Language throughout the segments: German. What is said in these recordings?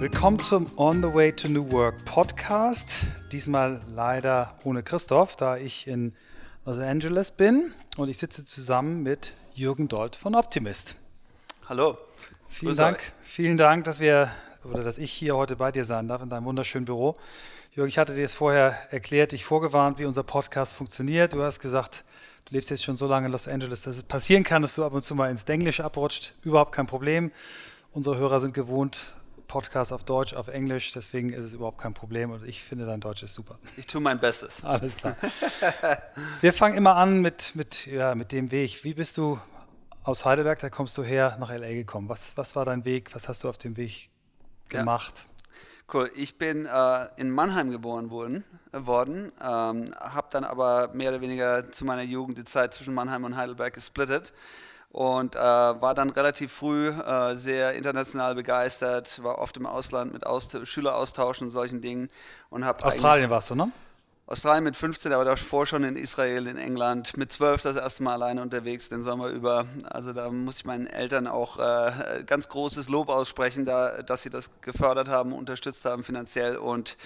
Willkommen zum On the Way to New Work Podcast. Diesmal leider ohne Christoph, da ich in Los Angeles bin und ich sitze zusammen mit Jürgen Dold von Optimist. Hallo. Vielen Dank, vielen Dank, dass wir oder dass ich hier heute bei dir sein darf in deinem wunderschönen Büro. Jürgen, ich hatte dir es vorher erklärt, dich vorgewarnt, wie unser Podcast funktioniert. Du hast gesagt, du lebst jetzt schon so lange in Los Angeles, dass es passieren kann, dass du ab und zu mal ins Englische abrutscht. Überhaupt kein Problem. Unsere Hörer sind gewohnt, Podcast auf Deutsch, auf Englisch, deswegen ist es überhaupt kein Problem und ich finde dein Deutsch ist super. Ich tue mein Bestes. Alles klar. Wir fangen immer an mit, mit, ja, mit dem Weg. Wie bist du aus Heidelberg, da kommst du her, nach LA gekommen? Was, was war dein Weg? Was hast du auf dem Weg gemacht? Ja. Cool. Ich bin äh, in Mannheim geboren worden, äh, worden ähm, habe dann aber mehr oder weniger zu meiner Jugend die Zeit zwischen Mannheim und Heidelberg gesplittet und äh, war dann relativ früh äh, sehr international begeistert, war oft im Ausland mit Aust Schüleraustauschen und solchen Dingen. Und Australien warst du, ne? Australien mit 15, aber davor schon in Israel, in England, mit 12 das erste Mal alleine unterwegs, den Sommer über. Also da muss ich meinen Eltern auch äh, ganz großes Lob aussprechen, da, dass sie das gefördert haben, unterstützt haben finanziell und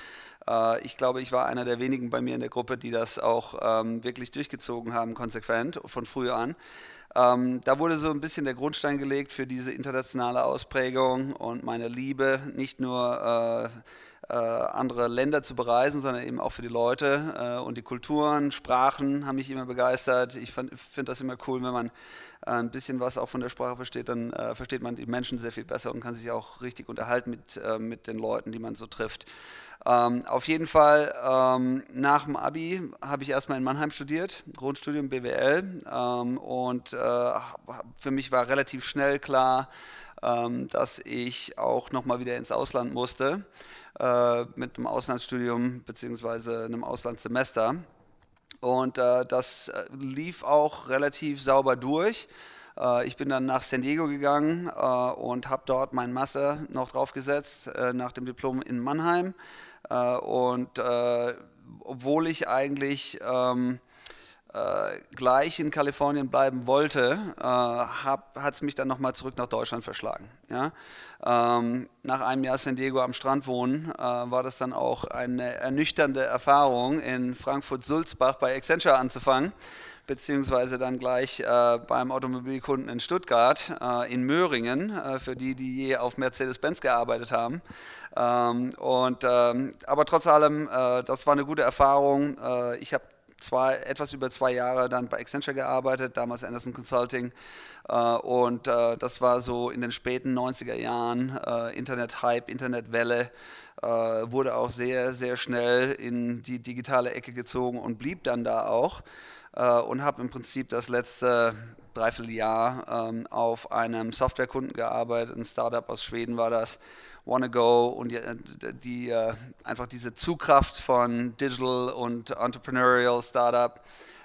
äh, ich glaube, ich war einer der wenigen bei mir in der Gruppe, die das auch ähm, wirklich durchgezogen haben, konsequent, von früh an. Ähm, da wurde so ein bisschen der Grundstein gelegt für diese internationale Ausprägung und meine Liebe, nicht nur äh, äh, andere Länder zu bereisen, sondern eben auch für die Leute äh, und die Kulturen, Sprachen haben mich immer begeistert. Ich finde das immer cool, wenn man ein bisschen was auch von der Sprache versteht, dann äh, versteht man die Menschen sehr viel besser und kann sich auch richtig unterhalten mit, äh, mit den Leuten, die man so trifft. Ähm, auf jeden Fall, ähm, nach dem Abi habe ich erstmal in Mannheim studiert, Grundstudium BWL. Ähm, und äh, für mich war relativ schnell klar, ähm, dass ich auch nochmal wieder ins Ausland musste, äh, mit einem Auslandsstudium bzw. einem Auslandssemester. Und äh, das äh, lief auch relativ sauber durch. Äh, ich bin dann nach San Diego gegangen äh, und habe dort meinen Master noch draufgesetzt nach dem Diplom in Mannheim. Äh, und äh, obwohl ich eigentlich ähm, äh, gleich in Kalifornien bleiben wollte, äh, hat es mich dann nochmal zurück nach Deutschland verschlagen. Ja? Ähm, nach einem Jahr San Diego am Strand wohnen, äh, war das dann auch eine ernüchternde Erfahrung, in Frankfurt-Sulzbach bei Accenture anzufangen beziehungsweise dann gleich äh, beim Automobilkunden in Stuttgart, äh, in Möhringen, für die, die je auf Mercedes-Benz gearbeitet haben. Ähm, und, ähm, aber trotz allem, das war eine gute Erfahrung. Ich habe zwei, etwas über zwei Jahre dann bei Accenture gearbeitet, damals Anderson Consulting. Äh, und das war so in den späten 90er Jahren, Internet-Hype, Internetwelle. wurde auch sehr, sehr schnell in die digitale Ecke gezogen und blieb dann da auch äh, und habe im Prinzip das letzte Dreivierteljahr ähm, auf einem Softwarekunden gearbeitet. Ein Startup aus Schweden war das, Wanna Go und die, die äh, einfach diese Zugkraft von Digital und Entrepreneurial Startup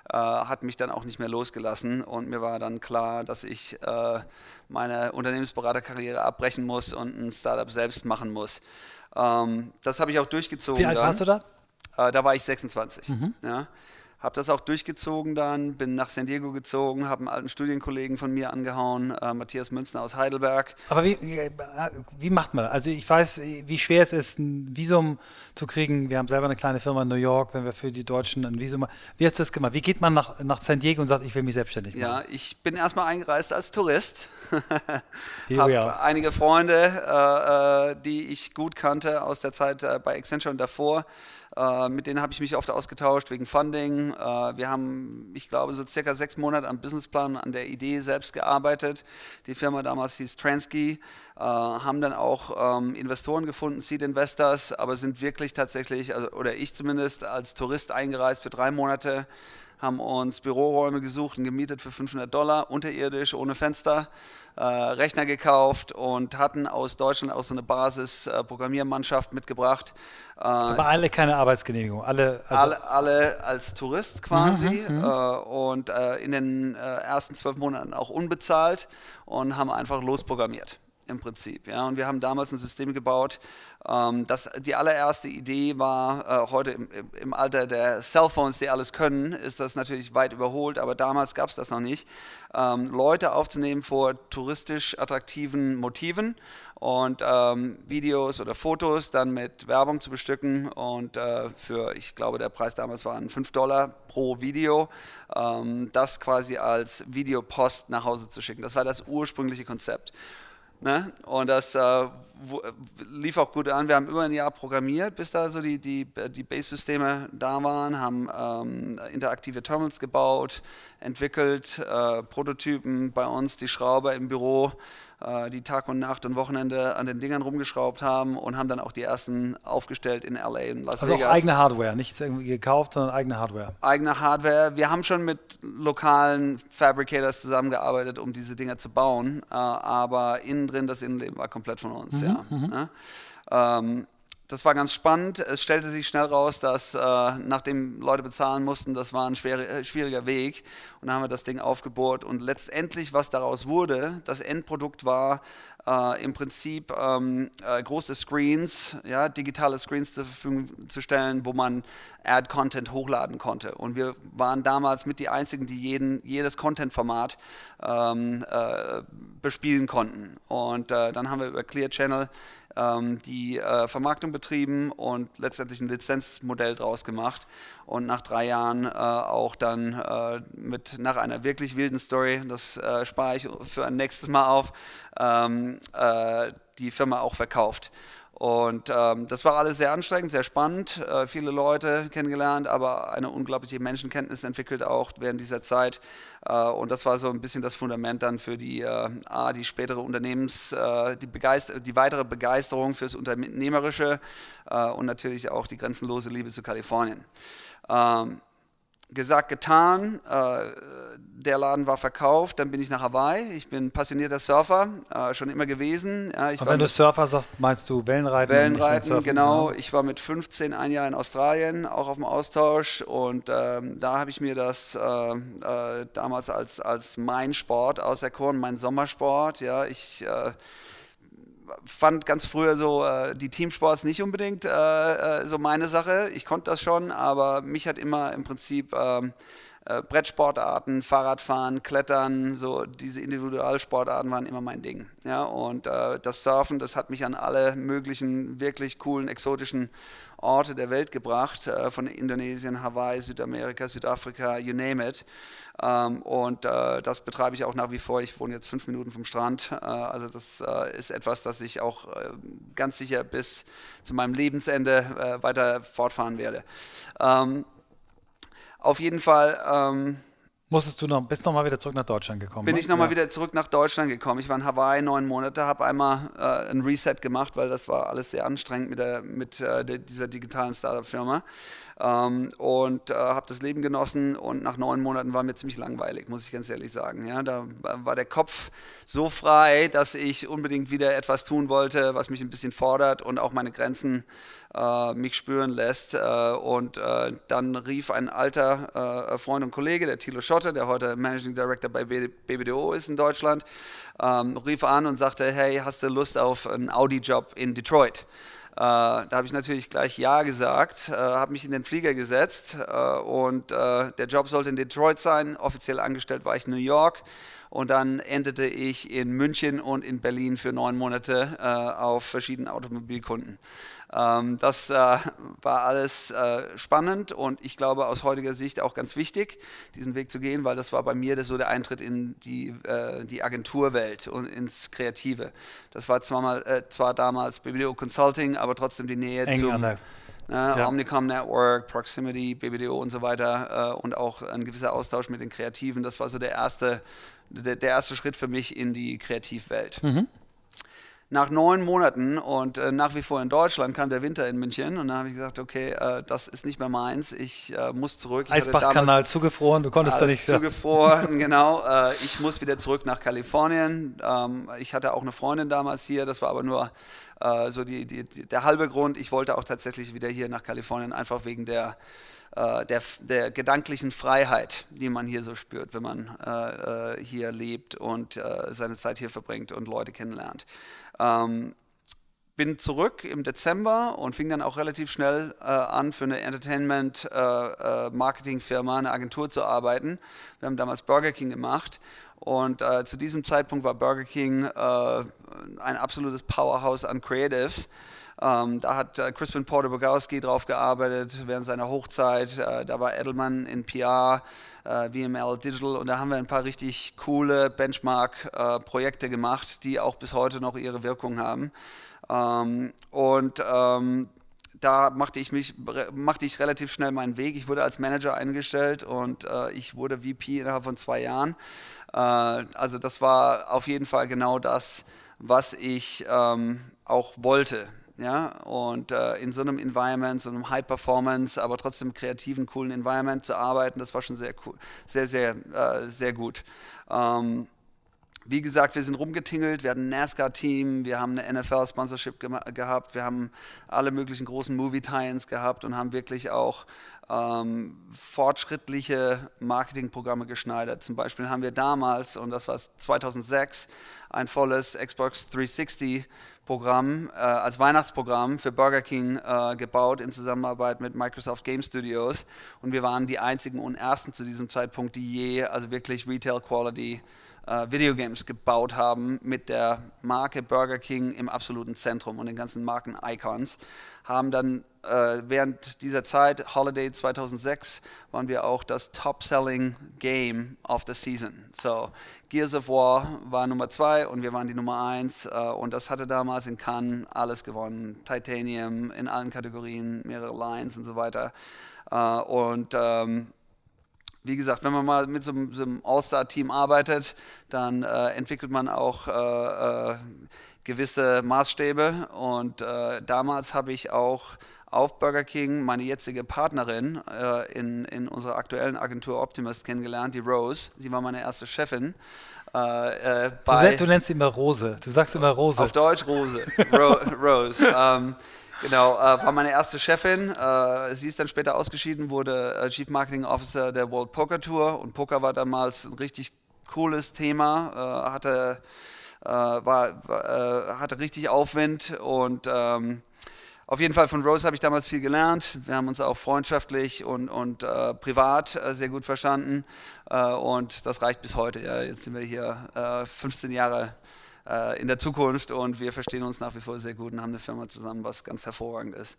äh, hat mich dann auch nicht mehr losgelassen und mir war dann klar, dass ich äh, meine Unternehmensberaterkarriere abbrechen muss und ein Startup selbst machen muss. Ähm, das habe ich auch durchgezogen. Wie alt warst du da? Da war ich 26. Mhm. Ja habe das auch durchgezogen dann, bin nach San Diego gezogen, habe einen alten Studienkollegen von mir angehauen, äh, Matthias Münzner aus Heidelberg. Aber wie, wie macht man das? Also ich weiß, wie schwer es ist, ein Visum zu kriegen. Wir haben selber eine kleine Firma in New York, wenn wir für die Deutschen ein Visum machen. Wie hast du das gemacht? Wie geht man nach, nach San Diego und sagt, ich will mich selbstständig machen? Ja, ich bin erstmal eingereist als Tourist. habe einige Freunde, äh, äh, die ich gut kannte aus der Zeit äh, bei Accenture und davor. Äh, mit denen habe ich mich oft ausgetauscht wegen Funding. Äh, wir haben, ich glaube, so circa sechs Monate am Businessplan, an der Idee selbst gearbeitet. Die Firma damals hieß Transky, äh, haben dann auch ähm, Investoren gefunden, Seed Investors, aber sind wirklich tatsächlich, also, oder ich zumindest, als Tourist eingereist für drei Monate haben uns Büroräume gesucht und gemietet für 500 Dollar, unterirdisch, ohne Fenster, äh, Rechner gekauft und hatten aus Deutschland auch so eine Basis-Programmiermannschaft äh, mitgebracht. Äh, Aber alle keine Arbeitsgenehmigung, alle, also alle, alle als Tourist quasi mhm, mhm. Äh, und äh, in den äh, ersten zwölf Monaten auch unbezahlt und haben einfach losprogrammiert. im Prinzip. Ja? Und wir haben damals ein System gebaut, ähm, das, die allererste Idee war, äh, heute im, im, Alter der Cellphones, die alles können, ist das natürlich weit überholt, aber damals gab es das noch nicht, ähm, Leute aufzunehmen vor touristisch attraktiven Motiven und ähm, Videos oder Fotos dann mit Werbung zu bestücken und äh, für, ich glaube, der Preis damals waren 5 Dollar pro Video, ähm, das quasi als Videopost nach Hause zu schicken. Das war das ursprüngliche Konzept. Ne? Und das äh, lief auch gut an. Wir haben über ein Jahr programmiert, bis da so die, die, die Base-Systeme da waren, haben ähm, interaktive Terminals gebaut, entwickelt, äh, Prototypen bei uns, die Schrauber im Büro äh, die Tag und Nacht und Wochenende an den Dingern rumgeschraubt haben und haben dann auch die ersten aufgestellt in LA und Las also Vegas. Also eigene Hardware, nichts irgendwie gekauft, sondern eigene Hardware. Eigene Hardware. Wir haben schon mit lokalen Fabricators zusammengearbeitet, um diese Dinger zu bauen, äh, aber innen drin, das Innenleben war komplett von uns. Mhm, ja. Mhm. ja. Ähm, das war ganz spannend. Es stellte sich schnell raus, dass äh, nachdem Leute bezahlen mussten, das war ein schwer, äh, schwieriger Weg. Und dann haben wir das Ding aufgebohrt. Und letztendlich, was daraus wurde, das Endprodukt war äh, im Prinzip ähm, äh, große Screens, ja, digitale Screens zur Verfügung zu stellen, wo man Ad-Content hochladen konnte. Und wir waren damals mit die Einzigen, die jeden, jedes Content-Format ähm, äh, bespielen konnten. Und äh, dann haben wir über Clear Channel ähm, die äh, Vermarktung betrieben und letztendlich ein Lizenzmodell draus gemacht. Und nach drei Jahren äh, auch dann äh, mit nach einer wirklich wilden Story, das äh, spare ich für ein nächstes Mal auf, ähm, äh, die Firma auch verkauft. Und ähm, das war alles sehr anstrengend, sehr spannend, äh, viele Leute kennengelernt, aber eine unglaubliche Menschenkenntnis entwickelt auch während dieser Zeit. Äh, und das war so ein bisschen das Fundament dann für die, äh, A, die spätere Unternehmens, äh, die, die weitere Begeisterung fürs Unternehmerische und natürlich auch die grenzenlose Liebe zu Kalifornien. Ähm, gesagt, getan. Der Laden war verkauft, dann bin ich nach Hawaii. Ich bin passionierter Surfer, äh, schon immer gewesen. Ja, und wenn du Surfer sagst, meinst du Wellenreiten? Wellenreiten, genau. Ich war mit 15 ein Jahr in Australien, auch auf dem Austausch. Und ähm, da habe ich mir das äh, äh, damals als, als mein Sport auserkoren, mein Sommersport. Ja, ich äh, fand ganz früher so äh, die Teamsports nicht unbedingt äh, äh, so meine Sache. Ich konnte das schon, aber mich hat immer im Prinzip ähm, äh, Brettsportarten, Fahrradfahren, Klettern, so diese Individualsportarten waren immer mein Ding. Ja, und äh, das Surfen, das hat mich an alle möglichen wirklich coolen, exotischen Orte der Welt gebracht, äh, von Indonesien, Hawaii, Südamerika, Südafrika, you name it. Ähm, und äh, das betreibe ich auch nach wie vor. Ich wohne jetzt fünf Minuten vom Strand. Äh, also das äh, ist etwas, das ich auch äh, ganz sicher bis zu meinem Lebensende weiter fortfahren werde. Ähm, auf jeden Fall. Ähm, Musstest du noch, bist noch mal wieder zurück nach Deutschland gekommen? Bin ne? ich noch mal wieder zurück nach Deutschland gekommen. Ich war in Hawaii neun Monate, habe einmal äh, ein Reset gemacht, weil das war alles sehr anstrengend mit, der, mit äh, dieser digitalen Startup-Firma ähm, und äh, habe das Leben genossen und nach neun Monaten war mir ziemlich langweilig, muss ich ganz ehrlich sagen. Ja, da war der Kopf so frei, dass ich unbedingt wieder etwas tun wollte, was mich ein bisschen fordert und auch meine Grenzen äh, mich spüren lässt. Äh, und äh, dann rief ein alter äh, Freund und Kollege, der Thilo Schotte, der heute Managing Director bei BBDO ist in Deutschland, ähm, rief an und sagte, hey, hast du Lust auf einen Audi-Job in Detroit? Äh, da habe ich natürlich gleich Ja gesagt, habe mich in den Flieger gesetzt und der Job sollte in Detroit sein. Offiziell angestellt war ich in New York und dann endete ich in München und in Berlin für neun Monate äh, auf verschiedenen Automobilkunden. Ähm, das äh, war alles äh, spannend und ich glaube aus heutiger Sicht auch ganz wichtig, diesen Weg zu gehen, weil das war bei mir das so der Eintritt in die, äh, die Agenturwelt und ins Kreative. Das war zwar, mal, äh, zwar damals BBDO Consulting, aber trotzdem die Nähe Eng zu ne, ja. Omnicom Network, Proximity, BBDO und so weiter äh, und auch ein gewisser Austausch mit den Kreativen. Das war so der erste, der, der erste Schritt für mich in die Kreativwelt. Mhm nach neun Monaten und äh, nach wie vor in Deutschland kam der Winter in München und dann habe ich gesagt, okay, äh, das ist nicht mehr meins, ich äh, muss zurück. Eisbachkanal zugefroren, du konntest da nicht. Zugefroren, genau. Äh, ich muss wieder zurück nach Kalifornien. Ähm, ich hatte auch eine Freundin damals hier, das war aber nur äh, so die, die, der halbe Grund. Ich wollte auch tatsächlich wieder hier nach Kalifornien, einfach wegen der äh, der, der gedanklichen Freiheit, die man hier so spürt, wenn man äh hier lebt und äh, seine Zeit hier verbringt und Leute kennenlernt. Ähm, bin zurück im Dezember und fing dann auch relativ schnell äh, an, für eine Entertainment-Marketing-Firma, äh, eine Agentur zu arbeiten. Wir haben damals Burger King gemacht und äh, zu diesem Zeitpunkt war Burger King äh, ein absolutes Powerhouse an Creatives. Ähm, da hat äh, Crispin Porter Bogowski drauf gearbeitet während seiner Hochzeit. Äh, da war Edelman in PR, äh, VML Digital und da haben wir ein paar richtig coole Benchmark-Projekte gemacht, die auch bis heute noch ihre Wirkung haben. Ähm, und ähm, da machte ich mich machte ich relativ schnell meinen Weg. Ich wurde als Manager eingestellt und äh, ich wurde VP innerhalb von zwei Jahren. Äh, also das war auf jeden Fall genau das, was ich ähm, auch wollte. Ja, und äh, in so einem Environment, so einem High Performance, aber trotzdem kreativen, coolen Environment zu arbeiten, das war schon sehr cool, sehr, sehr, äh, sehr gut. Ähm, wie gesagt, wir sind rumgetingelt, wir hatten ein NASCAR-Team, wir haben eine NFL-Sponsorship ge gehabt, wir haben alle möglichen großen Movie-Tie-ins gehabt und haben wirklich auch ähm, fortschrittliche Marketingprogramme geschneidert. Zum Beispiel haben wir damals, und das war 2006, ein volles Xbox 360 Programm äh, als Weihnachtsprogramm für Burger King äh, gebaut in Zusammenarbeit mit Microsoft Game Studios und wir waren die einzigen und ersten zu diesem Zeitpunkt, die je also wirklich Retail Quality äh, Videogames gebaut haben mit der Marke Burger King im absoluten Zentrum und den ganzen Marken-Icons. Haben dann äh, während dieser Zeit, Holiday 2006, waren wir auch das Top-Selling Game of the Season. So, Gears of War war Nummer zwei und wir waren die Nummer eins äh, und das hatte damals in Cannes alles gewonnen. Titanium in allen Kategorien, mehrere Lines und so weiter. Äh, und ähm, wie gesagt, wenn man mal mit so, so einem All-Star-Team arbeitet, dann äh, entwickelt man auch äh, äh, gewisse Maßstäbe. Und äh, damals habe ich auch auf Burger King meine jetzige Partnerin äh, in, in unserer aktuellen Agentur Optimist kennengelernt, die Rose. Sie war meine erste Chefin. Äh, du, du, nennst sie immer Rose. Du sagst immer Rose. Auf Deutsch Rose. Ro Rose. Ähm, Genau, äh, war meine erste Chefin. Äh, sie ist dann später ausgeschieden, wurde äh, Chief Marketing Officer der World Poker Tour und Poker war damals ein richtig cooles Thema, äh, hatte, äh, war, äh, hatte richtig Aufwind und ähm, auf jeden Fall von Rose habe ich damals viel gelernt. Wir haben uns auch freundschaftlich und, und privat sehr gut verstanden und das reicht bis heute. Ja. Jetzt sind wir hier 15 Jahre äh, in der Zukunft und wir verstehen uns nach wie vor sehr gut und haben eine Firma zusammen, was ganz hervorragend ist.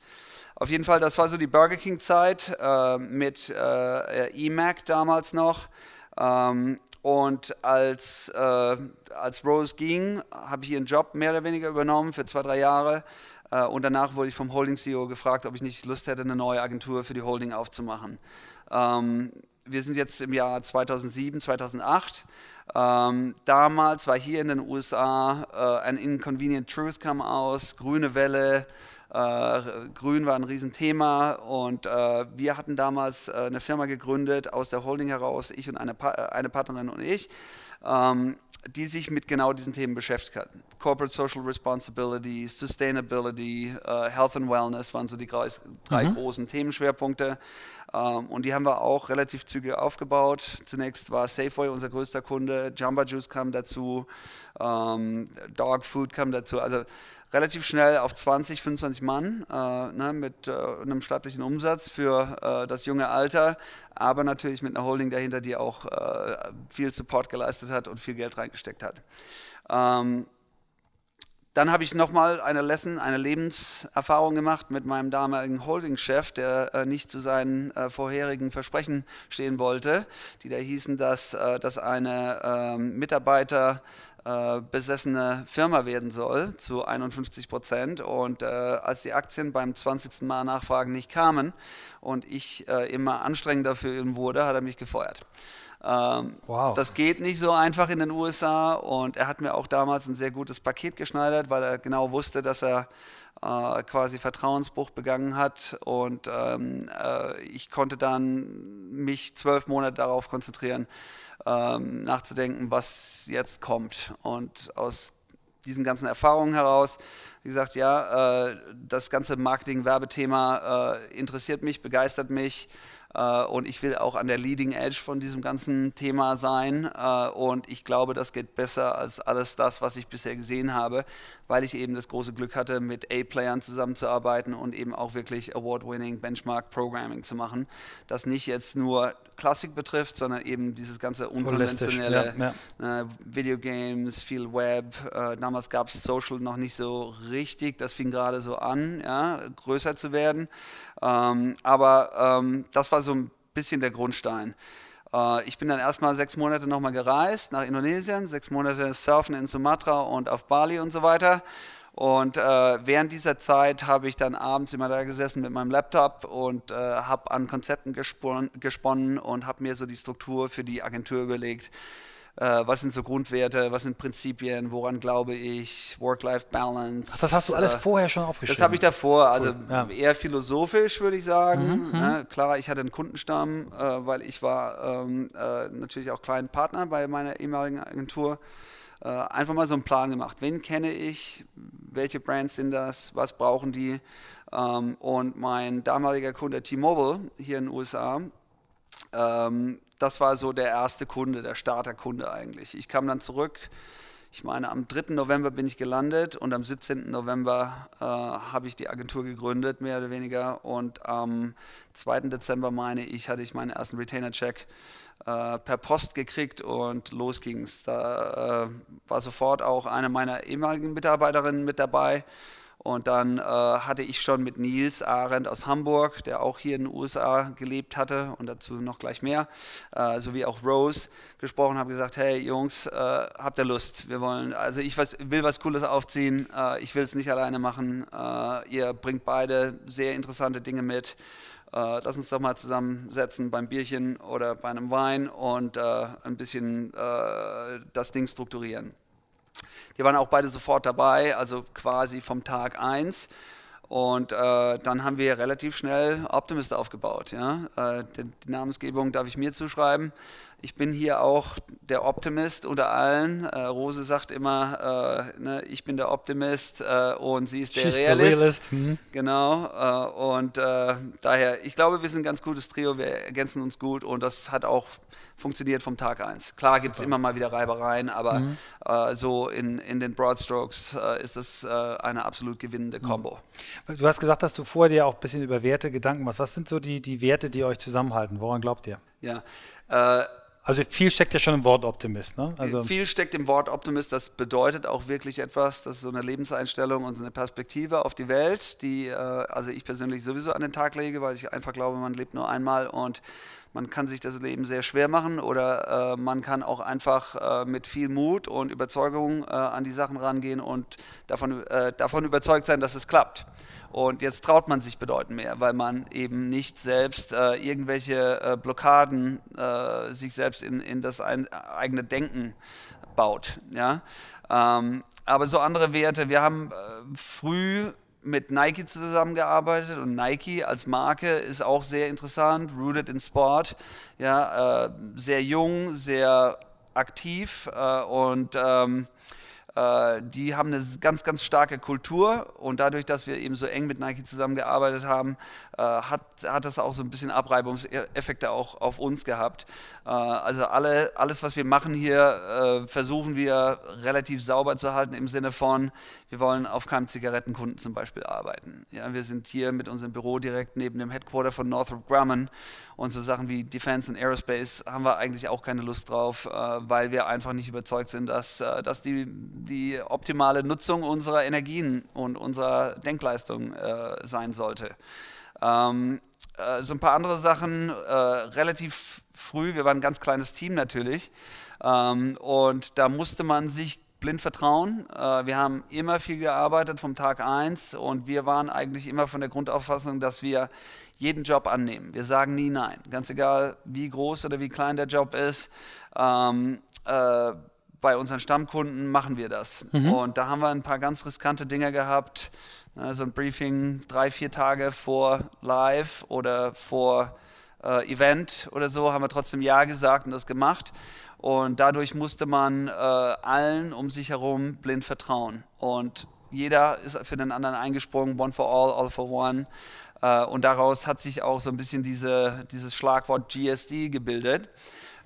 Auf jeden Fall, das war so die Burger King-Zeit äh, mit äh, eMac damals noch. Ähm, und als, äh, als Rose ging, habe ich ihren Job mehr oder weniger übernommen für zwei, drei Jahre. Äh, und danach wurde ich vom Holding-CEO gefragt, ob ich nicht Lust hätte, eine neue Agentur für die Holding aufzumachen. Ähm, wir sind jetzt im Jahr 2007, 2008 ähm, damals war hier in den USA äh, ein Inconvenient Truth kam aus, grüne Welle, äh, Grün war ein Riesenthema und äh, wir hatten damals äh, eine Firma gegründet aus der Holding heraus, ich und eine, pa äh, eine Partnerin und ich, ähm, die sich mit genau diesen Themen beschäftigt hatten. Corporate Social Responsibility, Sustainability, uh, Health and Wellness waren so die drei mhm. großen Themenschwerpunkte. Um, ähm, und die haben wir auch relativ zügig aufgebaut. Zunächst war Safeway unser größter Kunde, Jamba Juice kam dazu, um, ähm, Dog Food kam dazu. Also relativ schnell auf 20, 25 Mann äh, ne, mit äh, einem stattlichen Umsatz für äh, das junge Alter, aber natürlich mit einer Holding dahinter, die auch äh, viel Support geleistet hat und viel Geld reingesteckt hat. Ähm, dann habe ich nochmal eine Lesson, eine Lebenserfahrung gemacht mit meinem damaligen Holding-Chef, der äh, nicht zu seinen äh, vorherigen Versprechen stehen wollte, die da hießen, dass, äh, dass eine ähm, Mitarbeiter äh, besessene Firma werden soll zu 51 Prozent. Und äh, als die Aktien beim 20. Mal nachfragen nicht kamen und ich äh, immer anstrengender für ihn wurde, hat er mich gefeuert. Ähm, wow. Das geht nicht so einfach in den USA und er hat mir auch damals ein sehr gutes Paket geschneidert, weil er genau wusste, dass er äh, quasi Vertrauensbruch begangen hat und ähm, äh, ich konnte dann mich zwölf Monate darauf konzentrieren, ähm, nachzudenken, was jetzt kommt. Und aus diesen ganzen Erfahrungen heraus, wie gesagt, ja, äh, das ganze Marketing-Werbethema äh, interessiert mich, begeistert mich. Äh, und ich will auch an der Leading Edge von diesem ganzen Thema sein. Äh, und ich glaube, das geht besser als alles das, was ich bisher gesehen habe, weil ich eben das große Glück hatte, mit A-Playern zusammenzuarbeiten und eben auch wirklich Award-winning Benchmark Programming zu machen. Das nicht jetzt nur Klassik betrifft, sondern eben dieses ganze unkonventionelle ja, ja. Äh, Videogames, viel Web. Äh, damals gab es Social noch nicht so richtig, das fing gerade so an, ja, größer zu werden. Ähm, aber ähm, das war so ein bisschen der Grundstein. Äh, ich bin dann erstmal sechs Monate nochmal gereist nach Indonesien, sechs Monate surfen in Sumatra und auf Bali und so weiter. Und äh, während dieser Zeit habe ich dann abends immer da gesessen mit meinem Laptop und äh, habe an Konzepten gesponnen, und habe mir so die Struktur für die Agentur überlegt was sind so Grundwerte, was sind Prinzipien, woran glaube ich, Work-Life-Balance. Das hast du alles äh, vorher schon aufgeschrieben? Das habe ich davor, also cool. ja. eher philosophisch würde ich sagen. Mhm, ne? Klar, ich hatte einen Kundenstamm, äh, weil ich war ähm, äh, natürlich auch kleinen Partner bei meiner ehemaligen Agentur. Äh, einfach mal so einen Plan gemacht. Wen kenne ich? Welche Brands sind das? Was brauchen die? Ähm, und mein damaliger Kunde T-Mobile hier in den USA, ähm, das war so der erste Kunde, der Starterkunde eigentlich. Ich kam dann zurück. Ich meine, am 3. November bin ich gelandet und am 17. November äh, habe ich die Agentur gegründet, mehr oder weniger. Und am 2. Dezember, meine ich, hatte ich meinen ersten Retainer-Check äh, per Post gekriegt und los ging's. Da äh, war sofort auch eine meiner ehemaligen Mitarbeiterinnen mit dabei und dann äh, hatte ich schon mit Nils Arendt aus Hamburg, der auch hier in den USA gelebt hatte und dazu noch gleich mehr, äh, sowie auch Rose gesprochen, habe gesagt, hey Jungs, äh, habt ihr Lust? Wir wollen, also ich was, will was Cooles aufziehen, äh, ich will es nicht alleine machen. Äh, ihr bringt beide sehr interessante Dinge mit. Äh, lass uns doch mal zusammensetzen beim Bierchen oder bei einem Wein und ein bisschen das Ding strukturieren. Die waren auch beide sofort dabei, also quasi vom Tag 1. Und äh, dann haben wir relativ schnell Optimist aufgebaut. Ja? Äh, die, die, Namensgebung darf ich mir zuschreiben. Ich bin hier auch der Optimist unter allen. Äh, Rose sagt immer, äh, ne, ich bin der Optimist äh, und sie ist der She's Realist. Realist. Mhm. Genau. Äh, und daher, ich glaube, wir sind ein ganz gutes Trio. Wir ergänzen uns gut und das hat auch funktioniert vom Tag 1. Klar gibt es immer mal wieder Reibereien, aber mhm. äh, so in, in den Broad Strokes äh, ist äh, eine absolut gewinnende Kombo. Mhm. Du hast gesagt, dass du vorher dir auch ein bisschen über Werte Gedanken machst. Was sind so die, die Werte, die euch zusammenhalten? Woran glaubt ihr? Ja, äh, also viel steckt ja schon im Wort Optimist, ne? Also viel steckt im Wort Optimist. Das bedeutet auch wirklich etwas. Das ist so eine Lebenseinstellung und so eine Perspektive auf die Welt, die äh, also ich persönlich sowieso an den Tag lege, weil ich einfach glaube, man lebt nur einmal und man kann sich das Leben sehr schwer machen oder äh, man kann auch einfach äh, mit viel Mut und Überzeugung äh, an die Sachen rangehen und davon, äh, davon überzeugt sein, dass es klappt. Und jetzt traut man sich bedeutend mehr, weil man eben nicht selbst äh, irgendwelche äh, Blockaden sich selbst in, in das ein, eigene Denken baut. Ja? Ähm, aber so andere Werte, wir haben früh mit Nike zusammengearbeitet und Nike als Marke ist auch sehr interessant, rooted in Sport, ja, äh, sehr jung, sehr aktiv äh, und ähm, äh, die haben eine ganz, ganz starke Kultur und dadurch, dass wir eben so eng mit Nike zusammengearbeitet haben, äh, hat, hat das auch so ein bisschen Abreibungseffekte auch auf uns gehabt. Äh, also alle, alles, was wir machen hier, versuchen wir relativ sauber zu halten im Sinne von, wir wollen auf keinem Zigarettenkunden zum Beispiel arbeiten. Ja, wir sind hier mit unserem Büro direkt neben dem Headquarter von Northrop Grumman und so Sachen wie Defense und Aerospace haben wir eigentlich auch keine Lust drauf, weil wir einfach nicht überzeugt sind, dass, dass die die optimale Nutzung unserer Energien und unserer Denkleistung äh, sein sollte. Ähm, äh, so ein paar andere Sachen, äh, relativ früh, wir waren ein ganz kleines Team natürlich, ähm, und da musste man sich blind vertrauen. Äh, wir haben immer viel gearbeitet vom Tag 1 und wir waren eigentlich immer von der Grundauffassung, dass wir jeden Job annehmen. Wir sagen nie nein, ganz egal wie groß oder wie klein der Job ist. Ähm, äh, bei unseren Stammkunden machen wir das. Mhm. Und da haben wir ein paar ganz riskante Dinge gehabt. So ein Briefing drei, vier Tage vor Live oder vor äh, Event oder so, haben wir trotzdem Ja gesagt und das gemacht. Und dadurch musste man äh, allen um sich herum blind vertrauen. Und jeder ist für den anderen eingesprungen, one for all, all for one. Äh, und daraus hat sich auch so ein bisschen diese, dieses Schlagwort GSD gebildet,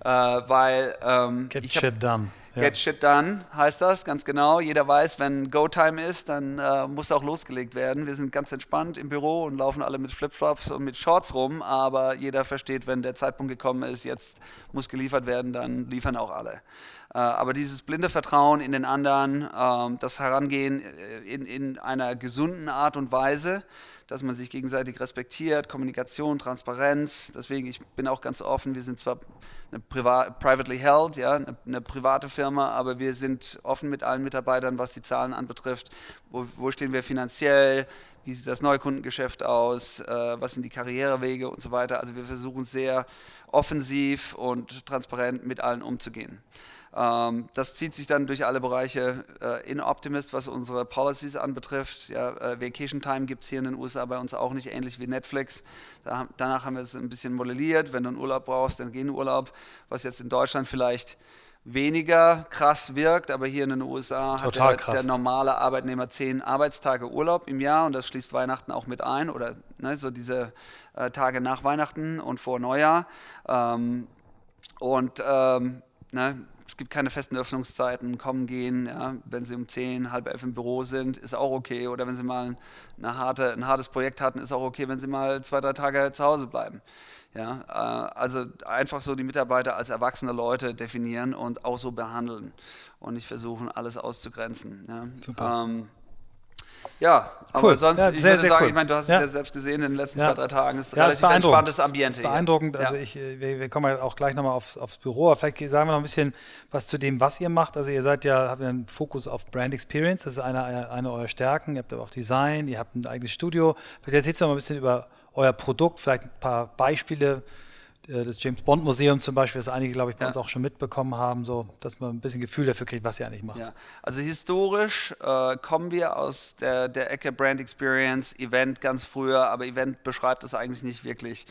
äh, weil ähm, Get shit done. Get shit done heißt das, ganz genau. Jeder weiß, wenn Go-Time ist, dann äh, muss auch losgelegt werden. Wir sind ganz entspannt im Büro und laufen alle mit Flipflops und mit Shorts rum, aber jeder versteht, wenn der Zeitpunkt gekommen ist, jetzt muss geliefert werden, dann liefern auch alle. Äh, aber dieses blinde Vertrauen in den anderen, äh, das Herangehen äh, in, in einer gesunden Art und Weise, dass man sich gegenseitig respektiert, Kommunikation, Transparenz. Deswegen, ich bin auch ganz offen, wir sind zwar eine privat, privately held, ja, eine, eine, private Firma, aber wir sind offen mit allen Mitarbeitern, was die Zahlen anbetrifft. Wo, wo stehen wir finanziell? Wie sieht das Neukundengeschäft aus? Äh, was sind die Karrierewege und so weiter? Also wir versuchen sehr offensiv und transparent mit allen umzugehen. Ähm, das zieht sich dann durch alle Bereiche äh, in Optimist, was unsere Policies anbetrifft. Ja, äh, Vacation Time gibt es hier in den USA bei uns auch nicht, ähnlich wie Netflix. Da, danach haben wir es ein bisschen modelliert. Wenn du einen Urlaub brauchst, dann geh in Urlaub. Was jetzt in Deutschland vielleicht weniger krass wirkt, aber hier in den USA Total hat der, der, normale Arbeitnehmer zehn Arbeitstage Urlaub im Jahr und das schließt Weihnachten auch mit ein oder ne, so diese äh, Tage nach Weihnachten und vor Neujahr. Ähm, und ähm, ne, es gibt keine festen Öffnungszeiten, kommen, gehen. Ja. Wenn Sie um 10, halb elf im Büro sind, ist auch okay. Oder wenn Sie mal eine harte, ein hartes Projekt hatten, ist auch okay, wenn Sie mal zwei, drei Tage zu Hause bleiben. Ja, äh, also einfach so die Mitarbeiter als erwachsene Leute definieren und auch so behandeln und nicht versuchen, alles auszugrenzen. Ja. Super. Ähm, ja, aber cool. sonst, ja, ich sehr, würde sagen, cool. ich meine, du hast ja. es ja selbst gesehen in den letzten ja. zwei, drei Tagen, es ist ja, relativ entspanntes Ambiente. Ist beeindruckend, also ich, äh, wir, wir, kommen ja auch gleich nochmal aufs, aufs Büro, aber vielleicht sagen wir noch ein bisschen was zu dem, was ihr macht. Also ihr seid ja, habt einen Fokus auf Brand Experience, das ist eine, eine eurer Stärken, ihr habt aber auch Design, ihr habt ein eigenes Studio. Vielleicht erzählst du noch mal ein bisschen über euer Produkt, vielleicht ein paar Beispiele, das James Bond Museum zum Beispiel, das einige, glaube ich, bei ja. uns auch schon mitbekommen haben, so, dass man ein bisschen Gefühl dafür kriegt, was sie eigentlich macht. Ja. Also historisch äh, kommen wir aus der, der Ecke Brand Experience, Event ganz früher, aber Event beschreibt es eigentlich nicht wirklich.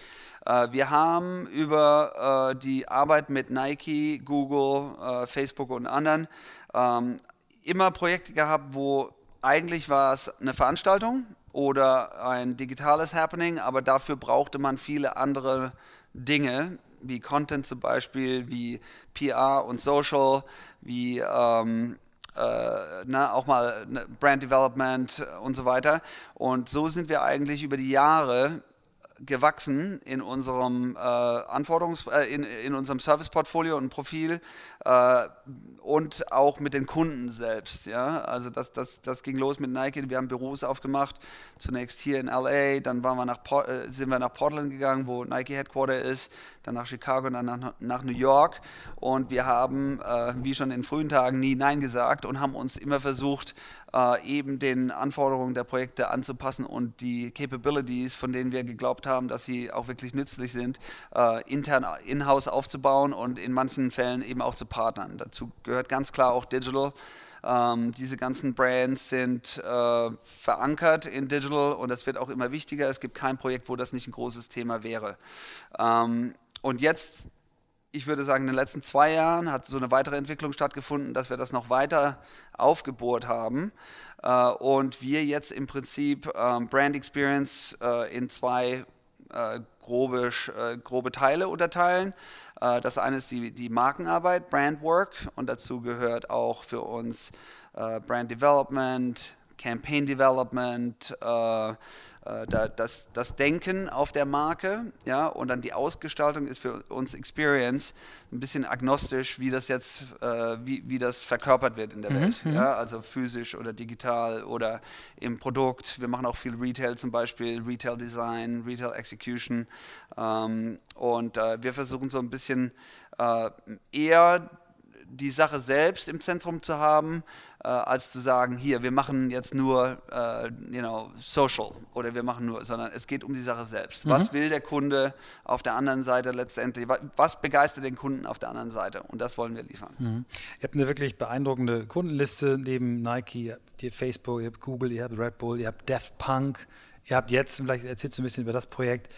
Äh, wir haben über äh, die Arbeit mit Nike, Google, äh, Facebook und anderen ähm, immer Projekte gehabt, wo eigentlich war es eine Veranstaltung oder ein digitales Happening, aber dafür brauchte man viele andere Dinge, wie Content zum Beispiel, wie PR und Social, wie ähm, äh, na, auch mal ne, Brand Development und so weiter. Und so sind wir eigentlich über die Jahre gewachsen in unserem äh, Anforderungs äh, in, in unserem Service-Portfolio und Profil äh, und auch mit den Kunden selbst. Ja? Also das, das, das ging los mit Nike. Wir haben Büros aufgemacht, zunächst hier in LA, dann waren wir nach, äh, sind wir nach Portland gegangen, wo Nike Headquarter ist, dann nach Chicago, dann nach, nach New York. Und wir haben, äh, wie schon in frühen Tagen, nie Nein gesagt und haben uns immer versucht, äh, eben den Anforderungen der Projekte anzupassen und die Capabilities, von denen wir geglaubt haben, dass sie auch wirklich nützlich sind, äh, intern in-house aufzubauen und in manchen Fällen eben auch zu partnern. Dazu gehört ganz klar auch Digital. Ähm, diese ganzen Brands sind äh, verankert in Digital und das wird auch immer wichtiger. Es gibt kein Projekt, wo das nicht ein großes Thema wäre. Ähm, und jetzt ich würde sagen, in den letzten zwei Jahren hat so eine weitere Entwicklung stattgefunden, dass wir das noch weiter aufgebohrt haben äh, und wir jetzt im Prinzip ähm, Brand Experience äh, in zwei äh, grobe, äh, grobe Teile unterteilen. Äh, das eine ist die, die Markenarbeit, Brand Work, und dazu gehört auch für uns äh, Brand Development, Campaign Development, äh, das, das Denken auf der Marke, ja, und dann die Ausgestaltung ist für uns Experience ein bisschen agnostisch, wie das jetzt, äh, wie, wie das verkörpert wird in der mhm, Welt, mhm. ja, also physisch oder digital oder im Produkt. Wir machen auch viel Retail zum Beispiel, Retail Design, Retail Execution ähm, und äh, wir versuchen so ein bisschen äh, eher die Sache selbst im Zentrum zu haben, äh, als zu sagen, hier, wir machen jetzt nur äh, you know, Social oder wir machen nur, sondern es geht um die Sache selbst. Mhm. Was will der Kunde auf der anderen Seite letztendlich? Was begeistert den Kunden auf der anderen Seite? Und das wollen wir liefern. Mhm. Ihr habt eine wirklich beeindruckende Kundenliste neben Nike, ihr habt Facebook, ihr habt Google, ihr habt Red Bull, ihr habt Daft Punk, ihr habt jetzt, vielleicht erzählst du ein bisschen über das Projekt,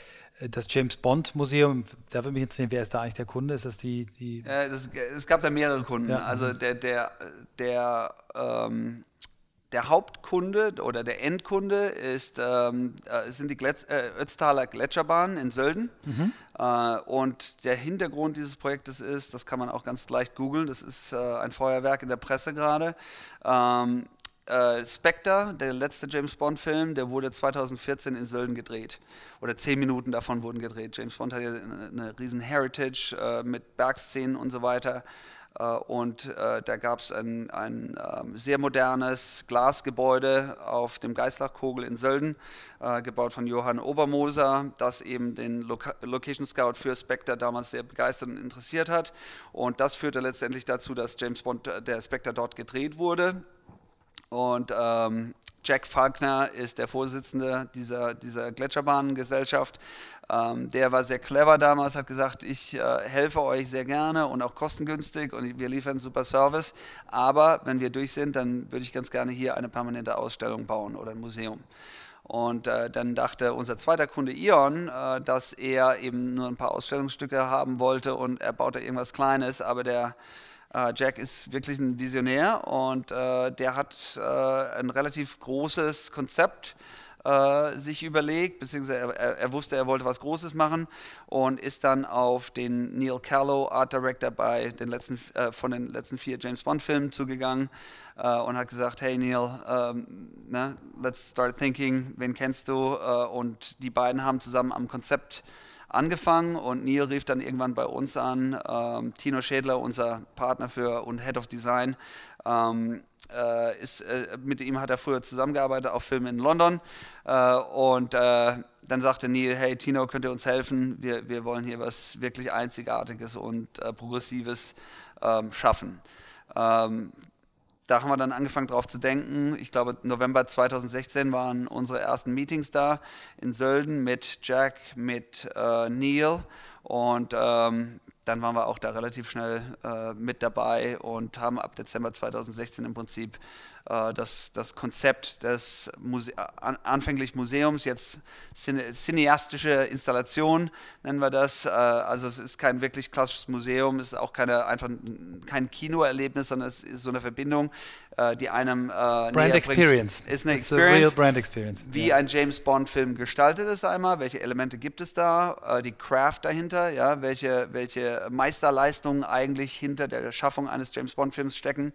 das James Bond Museum, da würde mich interessieren, wer ist da eigentlich der Kunde? Ist das die. die äh, das, es gab da mehrere Kunden. Ja. Also der, der, der ähm, der Hauptkunde oder der Endkunde ist, ähm, äh, sind die Gletz äh, Ötztaler Gletscherbahnen in Sölden. Mhm. Äh, und der Hintergrund dieses Projektes ist, das kann man auch ganz leicht googeln, das ist äh, ein Feuerwerk in der Presse gerade. Ähm, äh, Spectre, der letzte James Bond-Film, der wurde 2014 in Sölden gedreht. Oder zehn Minuten davon wurden gedreht. James Bond hat ja eine, eine riesen Heritage äh, mit Bergszenen und so weiter. Äh, und äh, da gab es ein, ein ähm, sehr modernes Glasgebäude auf dem Geislachkogel in Sölden, äh, gebaut von Johann Obermoser, das eben den Loca Location Scout für Spectre damals sehr begeistert und interessiert hat. Und das führte letztendlich dazu, dass James Bond, der Spectre dort gedreht wurde. Und ähm, Jack Falkner ist der Vorsitzende dieser, dieser Gletscherbahnengesellschaft. Ähm, der war sehr clever damals, hat gesagt, ich äh, helfe euch sehr gerne und auch kostengünstig und wir liefern super Service. Aber wenn wir durch sind, dann würde ich ganz gerne hier eine permanente Ausstellung bauen oder ein Museum. Und äh, dann dachte unser zweiter Kunde Ion, äh, dass er eben nur ein paar Ausstellungsstücke haben wollte und er baute irgendwas Kleines, aber der Jack ist wirklich ein Visionär und äh, der hat äh, ein relativ großes Konzept äh, sich überlegt, beziehungsweise er, er, wusste, er wollte was Großes machen und ist dann auf den Neil Callow, Art Director bei den letzten, äh, von den letzten vier James Bond-Filmen zugegangen äh, und hat gesagt, hey Neil, ähm, ne, let's start thinking, wen kennst du? und die beiden haben zusammen am Konzept angefangen und Neil rief dann irgendwann bei uns an. Ähm, Tino Schädler, unser Partner für und Head of Design, ähm, äh, ist, äh, mit ihm hat er früher zusammengearbeitet auf Filmen in London. Äh, und äh, dann sagte Neil, hey Tino, könnt ihr uns helfen? Wir, wir wollen hier was wirklich Einzigartiges und äh, Progressives ähm, schaffen. Ähm, da haben wir dann angefangen drauf zu denken. Ich glaube, November 2016 waren unsere ersten Meetings da in Sölden mit Jack, mit äh, Neil und ähm, dann waren wir auch da relativ schnell äh, mit dabei und haben ab Dezember 2016 im Prinzip das, das Konzept des Muse an, anfänglich Museums, jetzt cine cineastische Installation nennen wir das. Äh, also es ist kein wirklich klassisches Museum, es ist auch keine, einfach kein Kinoerlebnis, sondern es ist so eine Verbindung, äh, die einem äh, Brand Experience. Bringt. Ist eine It's Experience, real brand experience. wie yeah. ein James Bond Film gestaltet ist einmal, welche Elemente gibt es da, äh, die Craft dahinter, ja, welche, welche Meisterleistungen eigentlich hinter der Schaffung eines James Bond Films stecken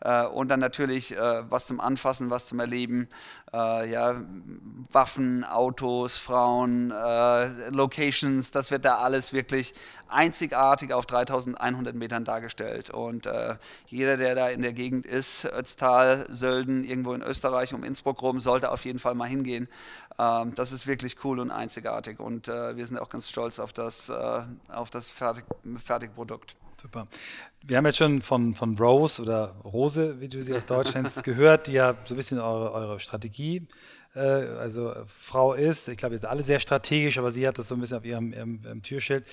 äh, und dann natürlich äh, was zum Anfassen, was zum Erleben, ja, Waffen, Autos, Frauen, Locations, das wird da alles wirklich einzigartig auf 3100 Metern dargestellt. Und jeder, der da in der Gegend ist, Ötztal, Sölden, irgendwo in Österreich um Innsbruck rum, sollte auf jeden Fall mal hingehen. Ähm, das ist wirklich cool und einzigartig und äh, wir sind auch ganz stolz auf das, äh, auf das Fertig Fertigprodukt. Super. Wir haben jetzt schon von, von Rose oder Rose, wie du sie auf Deutsch nennst, gehört, die ja so ein bisschen eure, eure Strategie, äh, also Frau ist. Ich glaube, wir sind alle sehr strategisch, aber sie hat das so ein bisschen auf ihrem, ihrem, ihrem Türschild.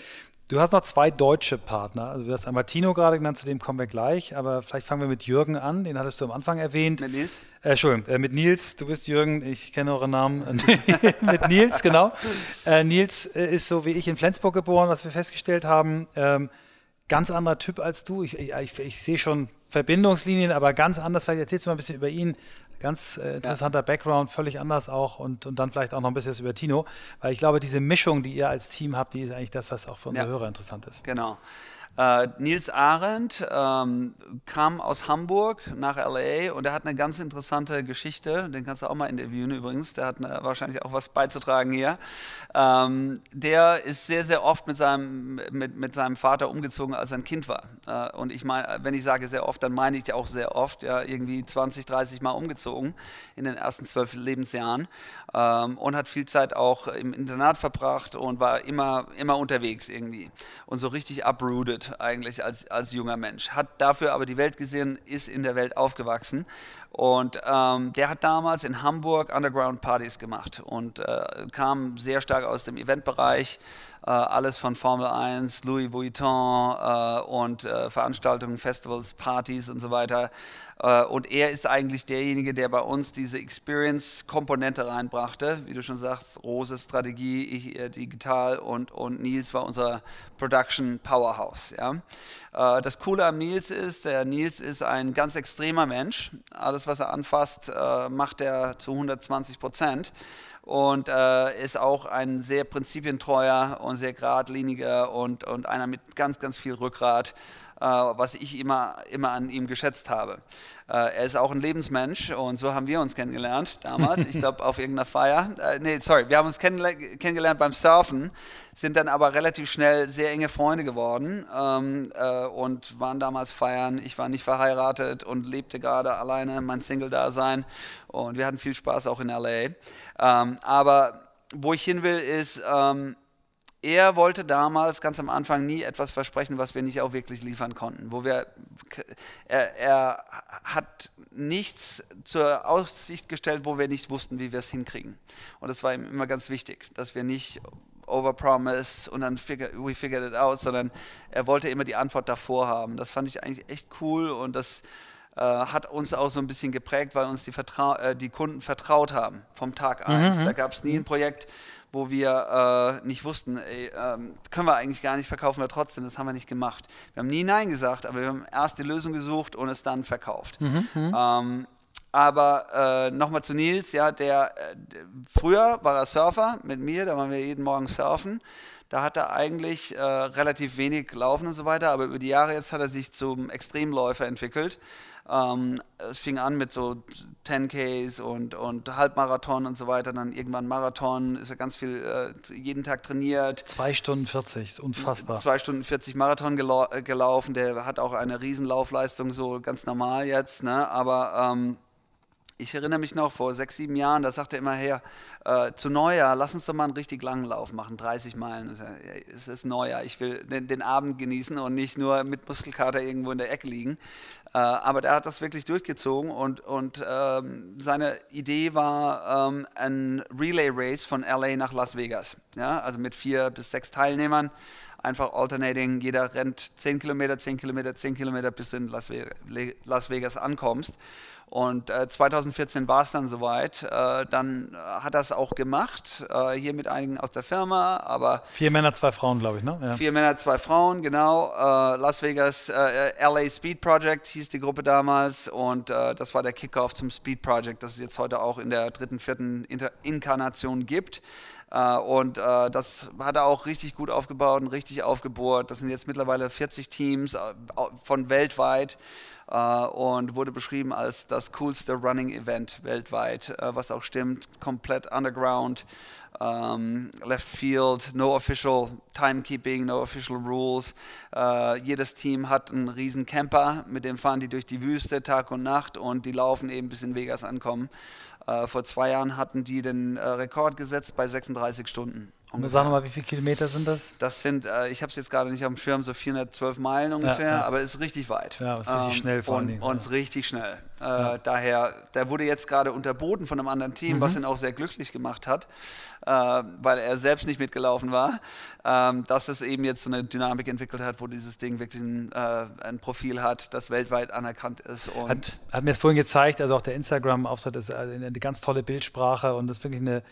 Du hast noch zwei deutsche Partner. Also du hast einmal Tino gerade genannt, zu dem kommen wir gleich, aber vielleicht fangen wir mit Jürgen an, den hattest du am Anfang erwähnt. Mit Nils? Äh, Entschuldigung, äh, mit Nils, du bist Jürgen, ich kenne euren Namen. mit Nils, genau. Äh, Nils äh, ist so wie ich in Flensburg geboren, was wir festgestellt haben. Ähm, ganz anderer Typ als du. Ich, ich, ich, sehe schon Verbindungslinien, aber ganz anders. Vielleicht erzählst du mal ein bisschen über ihn. Ganz äh, interessanter ja. Background, völlig anders auch und, und dann vielleicht auch noch ein bisschen über Tino, weil ich glaube, diese Mischung, die ihr als Team habt, die ist eigentlich das, was auch für unsere ja. Hörer interessant ist. Genau. Äh, Nils Arendt ähm, kam aus Hamburg nach LA und er hat eine ganz interessante Geschichte. Den kannst du auch mal interviewen übrigens. Der hat eine, wahrscheinlich auch was beizutragen hier. Ähm, der ist sehr, sehr oft mit seinem, mit, mit seinem Vater umgezogen, als er ein Kind war. Äh, und ich meine, wenn ich sage sehr oft, dann meine ich auch sehr oft, ja, irgendwie 20, 30 Mal umgezogen in den ersten zwölf Lebensjahren ähm, und hat viel Zeit auch im Internat verbracht und war immer, immer unterwegs irgendwie. Und so richtig uprooted eigentlich als, als junger Mensch, hat dafür aber die Welt gesehen, ist in der Welt aufgewachsen. Und ähm, der hat damals in Hamburg Underground-Partys gemacht und äh, kam sehr stark aus dem Eventbereich, äh, alles von Formel 1, Louis Vuitton äh, und äh, Veranstaltungen, Festivals, Partys und so weiter. Äh, und er ist eigentlich derjenige, der bei uns diese Experience-Komponente reinbrachte. Wie du schon sagst, Rose Strategie, ich äh, digital und, und Nils war unser Production Powerhouse. Ja. Äh, das Coole am Nils ist, der Nils ist ein ganz extremer Mensch. Alles, was er anfasst, macht er zu 120 Prozent und äh, ist auch ein sehr prinzipientreuer und sehr geradliniger und, und einer mit ganz, ganz viel Rückgrat was ich immer, immer an ihm geschätzt habe. Äh, er ist auch ein Lebensmensch und so haben wir uns kennengelernt damals. Ich glaube, auf irgendeiner Feier. Äh, nee, sorry, wir haben uns kennengelernt beim Surfen, sind dann aber relativ schnell sehr enge Freunde geworden ähm, äh, und waren damals feiern. Ich war nicht verheiratet und lebte gerade alleine mein Single-Dasein und wir hatten viel Spaß auch in LA. Ähm, aber wo ich hin will, ist, ähm, er wollte damals ganz am Anfang nie etwas versprechen, was wir nicht auch wirklich liefern konnten. Wo wir, er, er hat nichts zur Aussicht gestellt, wo wir nicht wussten, wie wir es hinkriegen. Und das war ihm immer ganz wichtig, dass wir nicht overpromise und dann figure, we figured it out, sondern er wollte immer die Antwort davor haben. Das fand ich eigentlich echt cool und das äh, hat uns auch so ein bisschen geprägt, weil uns die, Vertrau äh, die Kunden vertraut haben vom Tag 1. Mhm. Da gab es nie ein Projekt, wo wir äh, nicht wussten, ey, ähm, können wir eigentlich gar nicht, verkaufen wir trotzdem, das haben wir nicht gemacht. Wir haben nie Nein gesagt, aber wir haben erst die Lösung gesucht und es dann verkauft. Mhm, mhm. ähm, aber äh, nochmal zu Nils, ja, der, äh, früher war er Surfer mit mir, da waren wir jeden Morgen surfen. Da hat er eigentlich äh, relativ wenig laufen und so weiter, aber über die Jahre jetzt hat er sich zum Extremläufer entwickelt. Ähm, es fing an mit so 10Ks und, und Halbmarathon und so weiter. Dann irgendwann Marathon, ist er ganz viel, äh, jeden Tag trainiert. Zwei Stunden 40, ist unfassbar. Zwei Stunden 40 Marathon gelau gelaufen. Der hat auch eine Riesenlaufleistung, so ganz normal jetzt. Ne? Aber ähm, ich erinnere mich noch vor sechs, sieben Jahren, da sagte er immer her, äh, zu Neujahr, lass uns doch mal einen richtig langen Lauf machen, 30 Meilen. Es ist Neujahr, ich will den, den, Abend genießen und nicht nur mit Muskelkater irgendwo in der Ecke liegen. Äh, aber der hat das wirklich durchgezogen und, und ähm, seine Idee war ähm, ein Relay Race von LA nach Las Vegas. Ja? Also mit vier bis sechs Teilnehmern einfach alternating, jeder rennt 10 Kilometer, 10 Kilometer, 10 Kilometer, bis du in Las Vegas ankommst. Und äh, 2014 war es dann soweit. Äh, dann äh, hat er es auch gemacht, äh, hier mit einigen aus der Firma. Aber vier Männer, zwei Frauen, glaube ich, ne? Ja. Vier Männer, zwei Frauen, genau. Äh, Las Vegas LA Speed Project hieß die Gruppe damals und das war der Kickoff zum Speed Project, das es jetzt heute auch in der dritten, vierten Inter Inkarnation gibt. und das hat er auch richtig gut aufgebaut und richtig aufgebohrt. Das sind jetzt mittlerweile 40 Teams von weltweit äh, und wurde beschrieben als das coolste Running Event weltweit, äh, was auch stimmt, komplett underground. Um, ähm, left field, no official timekeeping, no official rules. Uh, jedes Team hat einen riesen Camper, mit dem fahren die durch die Wüste Tag und Nacht und die laufen eben bis in Vegas ankommen. Uh, vor zwei Jahren hatten die den uh, Rekord gesetzt bei 36 Stunden. Ungefähr. Sag nochmal, wie viele Kilometer sind das? Das sind, äh, ich habe es jetzt gerade nicht auf dem Schirm, so 412 Meilen ungefähr, ja, ja. aber es ist richtig weit. Ja, ist richtig ähm, schnell vor allem. Und, ja. richtig schnell. Äh, ja. Daher, der wurde jetzt gerade unterboten von einem anderen Team, mhm. was ihn auch sehr glücklich gemacht hat, äh, weil er selbst nicht mitgelaufen war, ähm, dass es eben jetzt so eine Dynamik entwickelt hat, wo dieses Ding wirklich ein, äh, ein Profil hat, das weltweit anerkannt ist. Und hat, hat mir das vorhin gezeigt, also auch der Instagram-Auftritt ist eine ganz tolle Bildsprache und das ist wirklich eine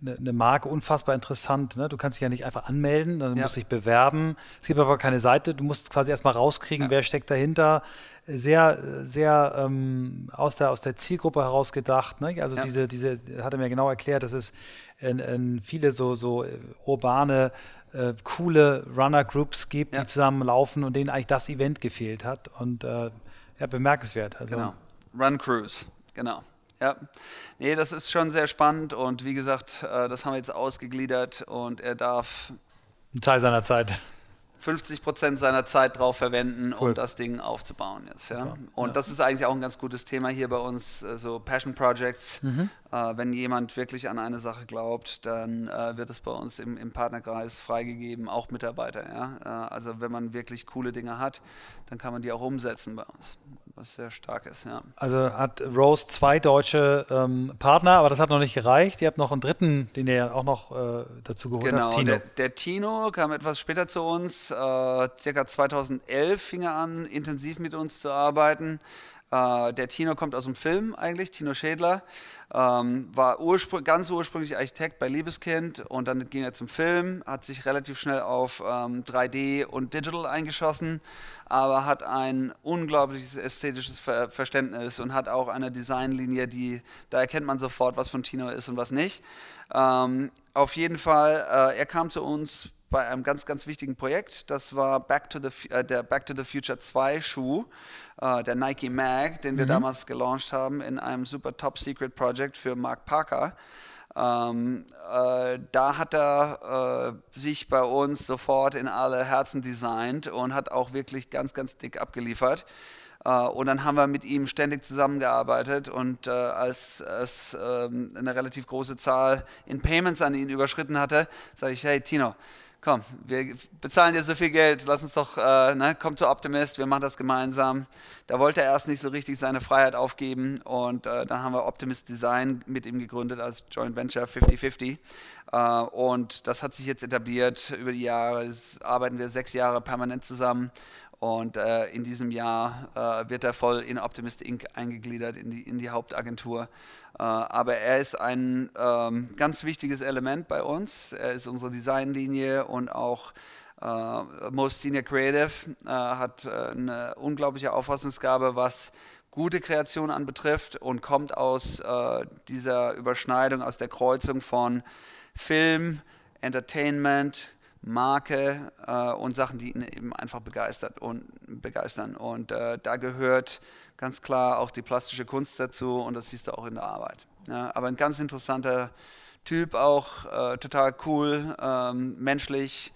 eine, eine Marke unfassbar interessant. Ne? Du kannst dich ja nicht einfach anmelden, dann ja. musst dich bewerben. Es gibt aber keine Seite, du musst quasi erstmal rauskriegen, ja. wer steckt dahinter. Sehr, sehr ähm, aus, der, aus der Zielgruppe heraus gedacht. Ne? Also ja. diese, diese, hat er mir genau erklärt, dass es in, in viele so, so äh, urbane, äh, coole Runner-Groups gibt, die zusammen laufen und denen eigentlich das Event gefehlt hat. Und äh, ja, bemerkenswert. Also, genau. Run Cruise, genau. Ja, nee, das ist schon sehr spannend und wie gesagt, äh, das haben wir jetzt ausgegliedert und er darf einen Teil seiner Zeit 50 Prozent seiner Zeit drauf verwenden, cool. um das Ding aufzubauen jetzt. Ja? Und ja. das ist eigentlich auch ein ganz gutes Thema hier bei uns, äh, so Passion Projects. Mhm. Äh, wenn jemand wirklich an eine Sache glaubt, dann äh, wird es bei uns im, im, Partnerkreis freigegeben, auch Mitarbeiter. Ja? Äh, also wenn man wirklich coole Dinge hat, dann kann man die auch umsetzen bei uns, was sehr stark ist. Ja. Also hat Rose zwei deutsche ähm, Partner, aber das hat noch nicht gereicht. Ihr habt noch einen dritten, den ihr auch noch äh, dazu geholt genau, habt, Tino. Der, der Tino kam etwas später zu uns, äh, circa 2011 fing er an, intensiv mit uns zu arbeiten. Äh, der Tino kommt aus dem Film eigentlich, Tino Schädler, ähm, war urspr ganz ursprünglich Architekt bei Liebeskind und dann ging er zum Film, hat sich relativ schnell auf ähm, 3D und Digital eingeschossen, aber hat ein unglaubliches ästhetisches Ver Verständnis und hat auch eine Designlinie, die, da erkennt man sofort, was von Tino ist und was nicht. Ähm, auf jeden Fall, äh, er kam zu uns bei einem ganz, ganz wichtigen Projekt. Das war Back to the, äh, der Back to the Future 2 Schuh, äh, der Nike Mag, den wir mhm. damals gelauncht haben in einem super Top Secret Project für Mark Parker. Ähm, äh, da hat er äh, sich bei uns sofort in alle Herzen designt und hat auch wirklich ganz, ganz dick abgeliefert. Uh, und dann haben wir mit ihm ständig zusammengearbeitet und uh, als es uh, eine relativ große Zahl in Payments an ihn überschritten hatte, sage ich, hey Tino, komm, wir bezahlen dir so viel Geld, lass uns doch, äh, ne, komm zu Optimist, wir machen das gemeinsam. Da wollte er erst nicht so richtig seine Freiheit aufgeben. Und äh, dann haben wir Optimist Design mit ihm gegründet als Joint Venture 50-50 äh, und das hat sich jetzt etabliert über die Jahre, arbeiten wir sechs Jahre permanent zusammen und äh, in diesem Jahr äh, wird er voll in Optimist Inc. eingegliedert, in die, in die Hauptagentur. Äh, aber er ist ein ähm, ganz wichtiges Element bei uns. Er ist unsere Designlinie und auch äh, Most Senior Creative, äh, hat äh, eine unglaubliche Auffassungsgabe, was gute Kreation anbetrifft und kommt aus dieser Überschneidung, aus der Kreuzung von Film, Entertainment, Marke äh, und Sachen, die ihn eben einfach begeistert und begeistern. Und äh, da gehört ganz klar auch die plastische Kunst dazu und das siehst du auch in der Arbeit. Ja, aber ein ganz interessanter Typ auch, äh, total cool, ähm, menschlich,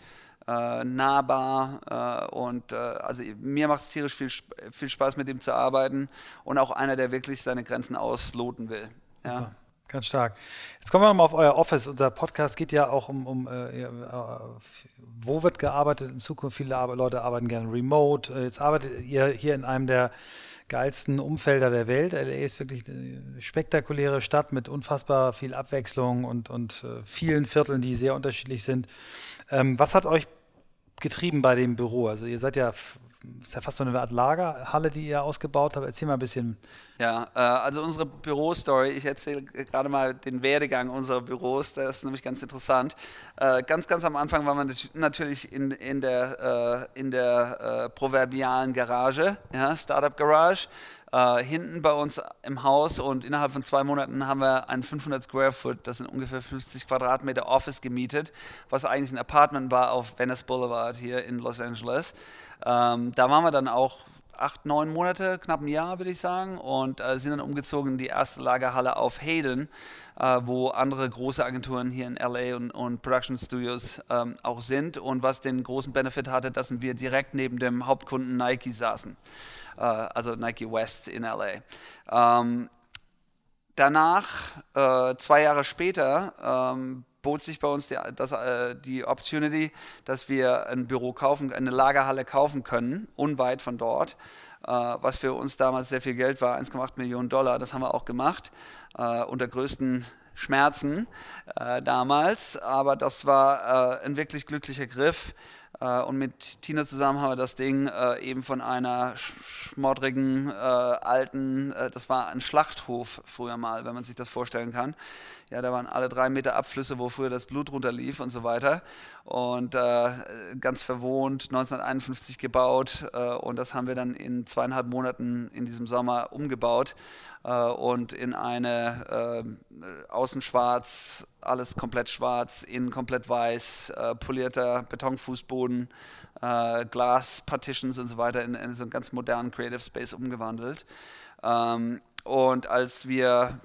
äh, nahbar äh, und äh, also mir macht es tierisch viel, viel Spaß mit ihm zu arbeiten und auch einer, der wirklich seine Grenzen ausloten will. Ja. Ganz stark. Jetzt kommen wir nochmal auf euer Office. Unser Podcast geht ja auch um, um äh, wo wird gearbeitet in Zukunft. Viele Leute arbeiten gerne remote. Äh, jetzt arbeitet ihr hier in einem der geilsten Umfelder der Welt. LA ist wirklich eine spektakuläre Stadt mit unfassbar viel Abwechslung und, und äh, vielen Vierteln, die sehr unterschiedlich sind. Ähm, was hat euch getrieben bei dem Büro? Also ihr seid ja ist ja fast so eine Art Lagerhalle, die ihr ausgebaut habt. Erzähl mal ein bisschen. Ja, äh, also unsere Bürostory, ich erzähle gerade mal den Werdegang unserer Büros, das ist nämlich ganz interessant. Äh, ganz, ganz am Anfang waren wir natürlich in, in der, äh, in der proverbialen Garage, ja, Startup Garage. Äh, hinten bei uns im Haus und innerhalb von zwei Monaten haben wir ein 500 Square Foot, das sind ungefähr 50 Quadratmeter Office gemietet, was eigentlich ein Apartment war auf Venice Boulevard hier in Los Angeles. Ähm, da waren wir dann auch acht, neun Monate, knapp ein Jahr, würde ich sagen, und äh, sind dann umgezogen in die erste Lagerhalle auf Hayden, äh, wo andere große Agenturen hier in LA und, und Production Studios ähm, auch sind und was den großen Benefit hatte, dass wir direkt neben dem Hauptkunden Nike saßen, äh, also Nike West in LA. Ähm, danach, äh, zwei Jahre später, ähm, bot sich bei uns die, das, äh, die Opportunity, dass wir ein Büro kaufen, eine Lagerhalle kaufen können, unweit von dort, äh, was für uns damals sehr viel Geld war, 1,8 Millionen Dollar. Das haben wir auch gemacht, äh, unter größten Schmerzen äh, damals, aber das war äh, ein wirklich glücklicher Griff. Äh, und mit Tina zusammen haben wir das Ding eben von einer schmoddrigen, alten, das war ein Schlachthof früher mal, wenn man sich das vorstellen kann. Ja, da waren alle drei Meter Abflüsse, wo früher das Blut runterlief und so weiter. Und äh, ganz verwohnt, 1951 gebaut. Äh, und das haben wir dann in zweieinhalb Monaten in diesem Sommer umgebaut äh, und in eine äh, außen schwarz, alles komplett schwarz, innen komplett weiß, äh, polierter Betonfußboden, äh, Glaspartitions und so weiter in, in, so einen ganz modernen Creative Space umgewandelt. Ähm, und als wir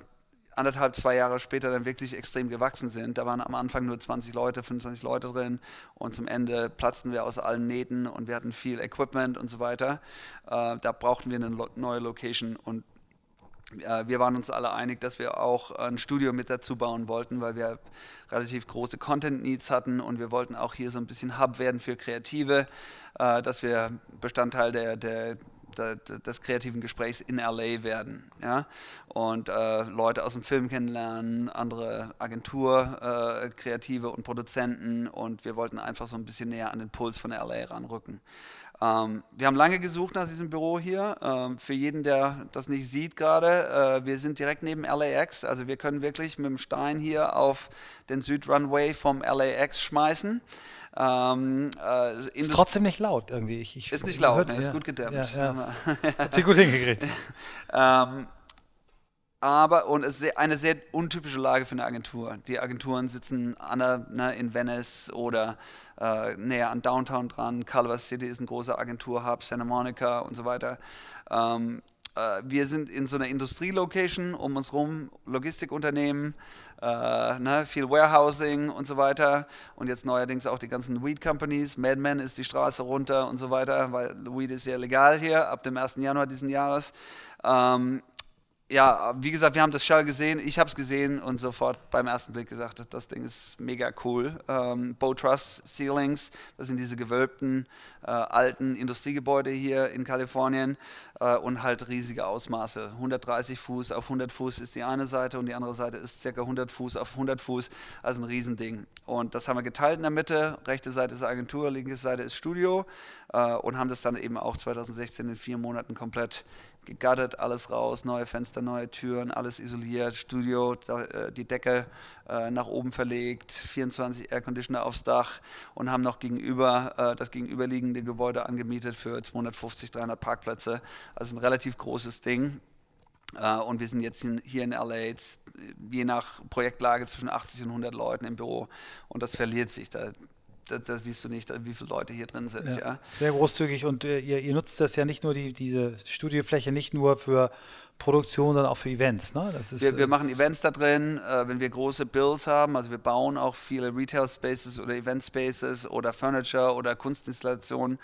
anderthalb, zwei Jahre später dann wirklich extrem gewachsen sind. Da waren am Anfang nur 20 Leute, 25 Leute drin und zum Ende platzten wir aus allen Nähten und wir hatten viel Equipment und so weiter. Äh, da brauchten wir eine neue Location und äh, wir waren uns alle einig, dass wir auch ein Studio mit dazu bauen wollten, weil wir relativ große Content-Needs hatten und wir wollten auch hier so ein bisschen Hub werden für Kreative, äh, dass wir Bestandteil der, der, des kreativen Gesprächs in LA werden. Ja? Und äh, Leute aus dem Film kennenlernen, andere Agentur, äh, Kreative und Produzenten und wir wollten einfach so ein bisschen näher an den Puls von LA ranrücken. Ähm, wir haben lange gesucht nach diesem Büro hier. Ähm, für jeden, der das nicht sieht gerade, äh, wir sind direkt neben LAX. Also wir können wirklich mit dem Stein hier auf den Südrunway vom LAX schmeißen. Ähm, äh, ist trotzdem nicht laut irgendwie. Ich, ich ist nicht laut, hört, ne, ist gut gedämmt. Ja, ja. Habt ihr gut hingekriegt. ähm, aber und es ist eine sehr untypische Lage für eine Agentur. Die Agenturen sitzen an der, ne, in Venice oder äh, näher an Downtown dran. Culver City ist ein großer Agenturhub, Santa Monica und so weiter. Ähm, äh, wir sind in so einer Industrielocation um uns herum, Logistikunternehmen, äh, ne, viel Warehousing und so weiter. Und jetzt neuerdings auch die ganzen Weed Companies. Madman ist die Straße runter und so weiter, weil Weed ist ja legal hier ab dem 1. Januar diesen Jahres. Ähm, ja, wie gesagt, wir haben das Shell gesehen, ich habe es gesehen und sofort beim ersten Blick gesagt, das Ding ist mega cool. Ähm, Bow Truss Ceilings, das sind diese gewölbten äh, alten Industriegebäude hier in Kalifornien äh, und halt riesige Ausmaße. 130 Fuß auf 100 Fuß ist die eine Seite und die andere Seite ist ca. 100 Fuß auf 100 Fuß, also ein Riesending. Und das haben wir geteilt in der Mitte, rechte Seite ist Agentur, linke Seite ist Studio äh, und haben das dann eben auch 2016 in vier Monaten komplett gegattert, alles raus, neue Fenster, neue Türen, alles isoliert, Studio, äh, die Decke äh, nach oben verlegt, 24 Airconditioner aufs Dach und haben noch gegenüber äh, das gegenüberliegende Gebäude angemietet für 250, 300 Parkplätze. Also ein relativ großes Ding. und wir sind jetzt hier in LA je nach Projektlage zwischen 80 und 100 Leuten im Büro und das verliert sich. Da da, da, siehst du nicht, wie viele Leute hier drin sind. Ja, ja. Sehr großzügig und äh, ihr, ihr, nutzt das ja nicht nur, die, diese Studiofläche nicht nur für Produktion, sondern auch für Events. Ne? Ist, wir, wir, äh, machen Events da drin, äh, wenn wir große Builds haben. Also wir bauen auch viele Retail Spaces oder Event Spaces oder Furniture oder Kunstinstallationen.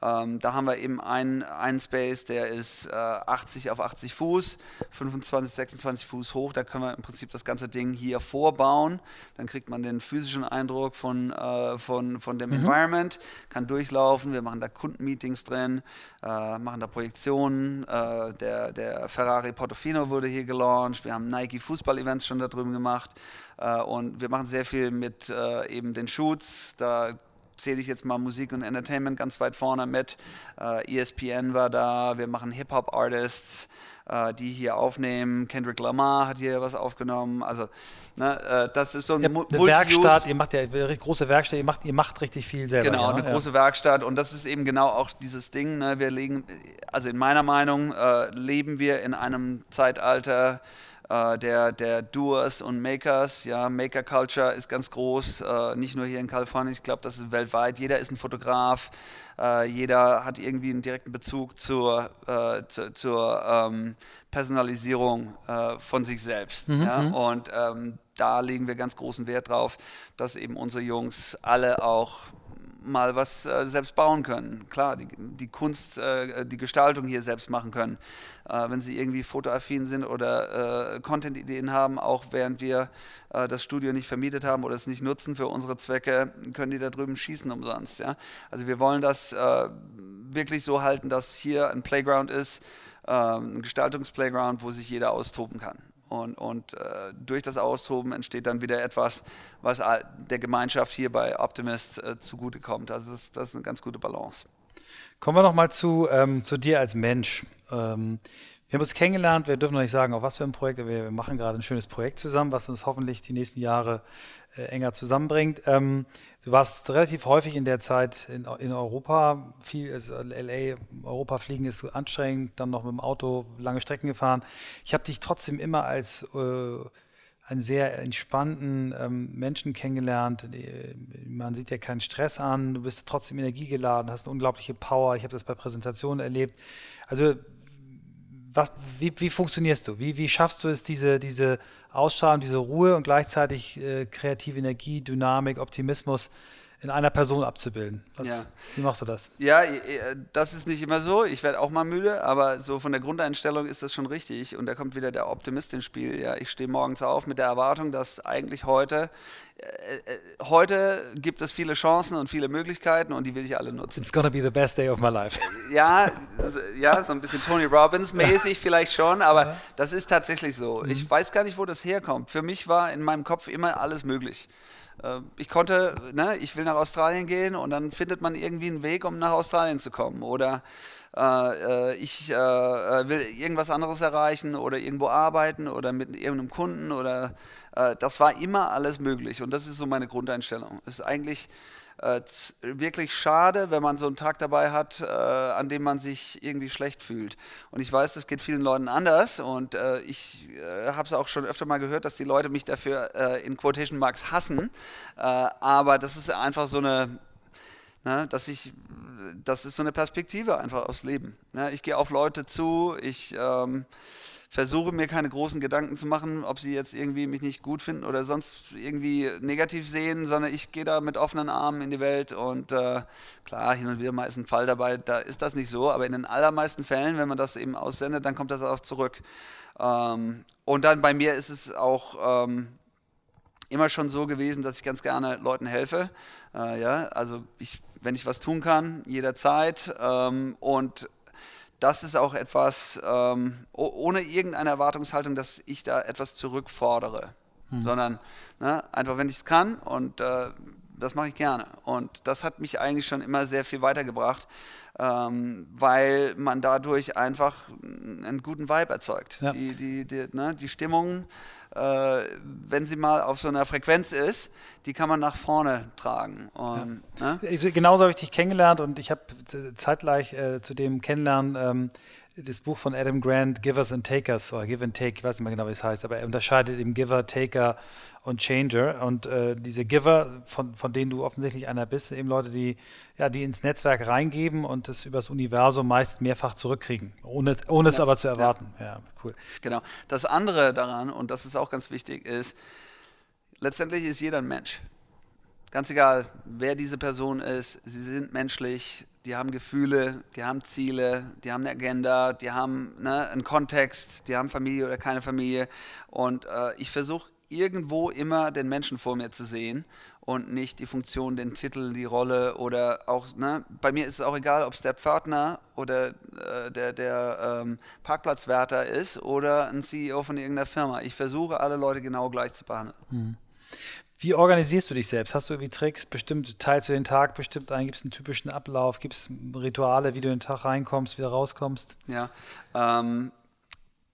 Ähm, da haben wir eben einen, einen Space, der ist äh, 80 auf 80 Fuß, 25, 26 Fuß hoch. Da können wir im Prinzip das ganze Ding hier vorbauen. Dann kriegt man den physischen Eindruck von, äh, von, von dem mhm. Environment, kann durchlaufen. Wir machen da Kundenmeetings drin, äh, machen da Projektionen. Äh, der, der Ferrari Portofino wurde hier gelauncht, wir haben Nike Fußball-Events schon da drüben gemacht äh, und wir machen sehr viel mit äh, eben den Shoots. Da zähle ich jetzt mal Musik und Entertainment ganz weit vorne mit. Äh, ESPN war da, wir machen Hip-Hop-Artists, äh, die hier aufnehmen. Kendrick Lamar hat hier was aufgenommen. Also, ne, äh, das ist so ein Mu eine Werkstatt, ihr macht ja eine große Werkstatt, ihr macht, ihr macht richtig viel selber. Genau, ja, eine ja. große Werkstatt und das ist eben genau auch dieses Ding. Ne, wir legen, also in meiner Meinung, äh, leben wir in einem Zeitalter, äh, der, der Doers und Makers. Ja, Maker Culture ist ganz groß, äh, nicht nur hier in Kalifornien, ich glaube, das ist weltweit. Jeder ist ein Fotograf, äh, jeder hat irgendwie einen direkten Bezug zur, äh, zu, zur ähm, Personalisierung äh, von sich selbst. Mhm. Ja? Mhm. Und ähm, da legen wir ganz großen Wert drauf, dass eben unsere Jungs alle auch mal was äh, selbst bauen können. Klar, die, die Kunst, äh, die Gestaltung hier selbst machen können. Äh, wenn sie irgendwie fotoaffin sind oder äh, Content-Ideen haben, auch während wir äh, das Studio nicht vermietet haben oder es nicht nutzen für unsere Zwecke, können die da drüben schießen umsonst. Ja? Also wir wollen das äh, wirklich so halten, dass hier ein Playground ist, ein Gestaltungsplayground, wo sich jeder austoben kann. Und, und äh, durch das Austoben entsteht dann wieder etwas, was der Gemeinschaft hier bei Optimist äh, zugutekommt. Also das, das, ist eine ganz gute Balance. Kommen wir nochmal zu, ähm, zu dir als Mensch. Ähm, wir haben uns kennengelernt, wir dürfen noch nicht sagen, auf was für ein Projekt, wir, wir machen gerade ein schönes Projekt zusammen, was uns hoffentlich die nächsten Jahre äh, enger zusammenbringt. Ähm, du warst relativ häufig in der Zeit in, in Europa, viel also LA, Europa fliegen ist anstrengend, dann noch mit dem Auto lange Strecken gefahren. Ich habe dich trotzdem immer als äh, einen sehr entspannten ähm, Menschen kennengelernt. Man sieht ja keinen Stress an, du bist trotzdem energiegeladen, hast eine unglaubliche Power. Ich habe das bei Präsentationen erlebt. Also was, wie, wie, funktionierst du? Wie, wie, schaffst du es, diese, diese Ausstrahlung, diese Ruhe und gleichzeitig äh, kreative Energie, Dynamik, Optimismus in einer Person abzubilden. Was, Ja. Wie machst du das? Ja, äh, das ist nicht immer so. Ich werde auch mal müde, aber so von der Grundeinstellung ist das schon richtig. Und da kommt wieder der Optimist ins Spiel. Ja, ich stehe morgens auf mit der Erwartung, dass eigentlich heute, äh, äh, heute gibt es viele Chancen und viele Möglichkeiten und die will ich alle nutzen. It's gonna be the best day of my life. Ja, so- ja, so ein bisschen Tony Robbins mäßig vielleicht schon, aber das ist tatsächlich so. Ich weiß gar nicht, wo das herkommt. Für mich war in meinem Kopf immer alles möglich. Äh, Ich konnte, ne, ich will nach Australien gehen und dann findet man irgendwie einen Weg, um nach Australien zu kommen. Oder äh, äh, ich äh, äh, will irgendwas anderes erreichen oder irgendwo arbeiten oder mit irgendeinem Kunden oder äh, das war immer alles möglich und das ist so meine Grundeinstellung. Es ist eigentlich äh, wirklich schade, wenn man so einen Tag dabei hat, äh, an dem man sich irgendwie schlecht fühlt. Und ich weiß, das geht vielen Leuten anders und äh, ich äh, habe es auch schon öfter mal gehört, dass die Leute mich dafür äh, in Quotation Marks hassen. Äh, aber das ist einfach so eine, ne, dass ich, das ist so eine Perspektive einfach aufs Leben. Ne? Ich gehe auf Leute zu, ich ähm, versuche mir keine großen Gedanken zu machen, ob sie jetzt irgendwie mich nicht gut finden oder sonst irgendwie negativ sehen, sondern ich gehe da mit offenen Armen in die Welt und äh, klar, hin und wieder mal ist ein Fall dabei, da ist das nicht so, aber in den allermeisten Fällen, wenn man das eben aussendet, dann kommt das auch zurück. Ähm, und dann bei mir ist es auch ähm, immer schon so gewesen, dass ich ganz gerne Leuten helfe. Äh, ja, also ich, wenn ich was tun kann, jederzeit. Ähm, und das ist auch etwas, ähm, oh- ohne irgendeine Erwartungshaltung, dass ich da etwas zurückfordere, sondern ne, einfach, wenn ich es kann und äh, das mache ich gerne. Und das hat mich eigentlich schon immer sehr viel weitergebracht, ähm, weil man dadurch einfach einen guten Vibe erzeugt. Ja. Die, die, die, ne, die Stimmung, äh, wenn sie mal auf so einer Frequenz ist, die kann man nach vorne tragen. Und, ne? Ich, genauso habe ich dich kennengelernt und ich habe zeitgleich äh, zu dem Kennenlernen ähm, das Buch von Adam Grant, Givers and Takers, oder Give and Take, ich weiß nicht mehr genau, wie es heißt, aber er unterscheidet eben Giver, Taker und Changer. Und äh, diese Giver, von, von denen du offensichtlich einer bist, sind eben Leute, die, ja, die ins Netzwerk reingeben und das übers Universum meist mehrfach zurückkriegen, ohne, ohne es Ja, aber zu ja. erwarten. Ja, cool. Genau. Das andere daran, und das ist auch ganz wichtig, ist, letztendlich ist jeder ein Mensch. Ganz egal, wer diese Person ist, sie sind menschlich, die haben Gefühle, die haben Ziele, die haben eine Agenda, die haben ne, einen Kontext, die haben Familie oder keine Familie. Und äh, ich versuche irgendwo immer den Menschen vor mir zu sehen und nicht die Funktion, den Titel, die Rolle oder auch, ne, bei mir ist es auch egal, ob es der Pförtner oder äh, der, der ähm, Parkplatzwärter ist oder ein CEO von irgendeiner Firma. Ich versuche alle Leute genau gleich zu behandeln. Wie organisierst du dich selbst? Hast du irgendwie Tricks? Bestimmt teilst du den Tag bestimmt ein? Gibt es einen typischen Ablauf? Gibt es Rituale, wie du in den Tag reinkommst, wieder rauskommst? Ja, ähm,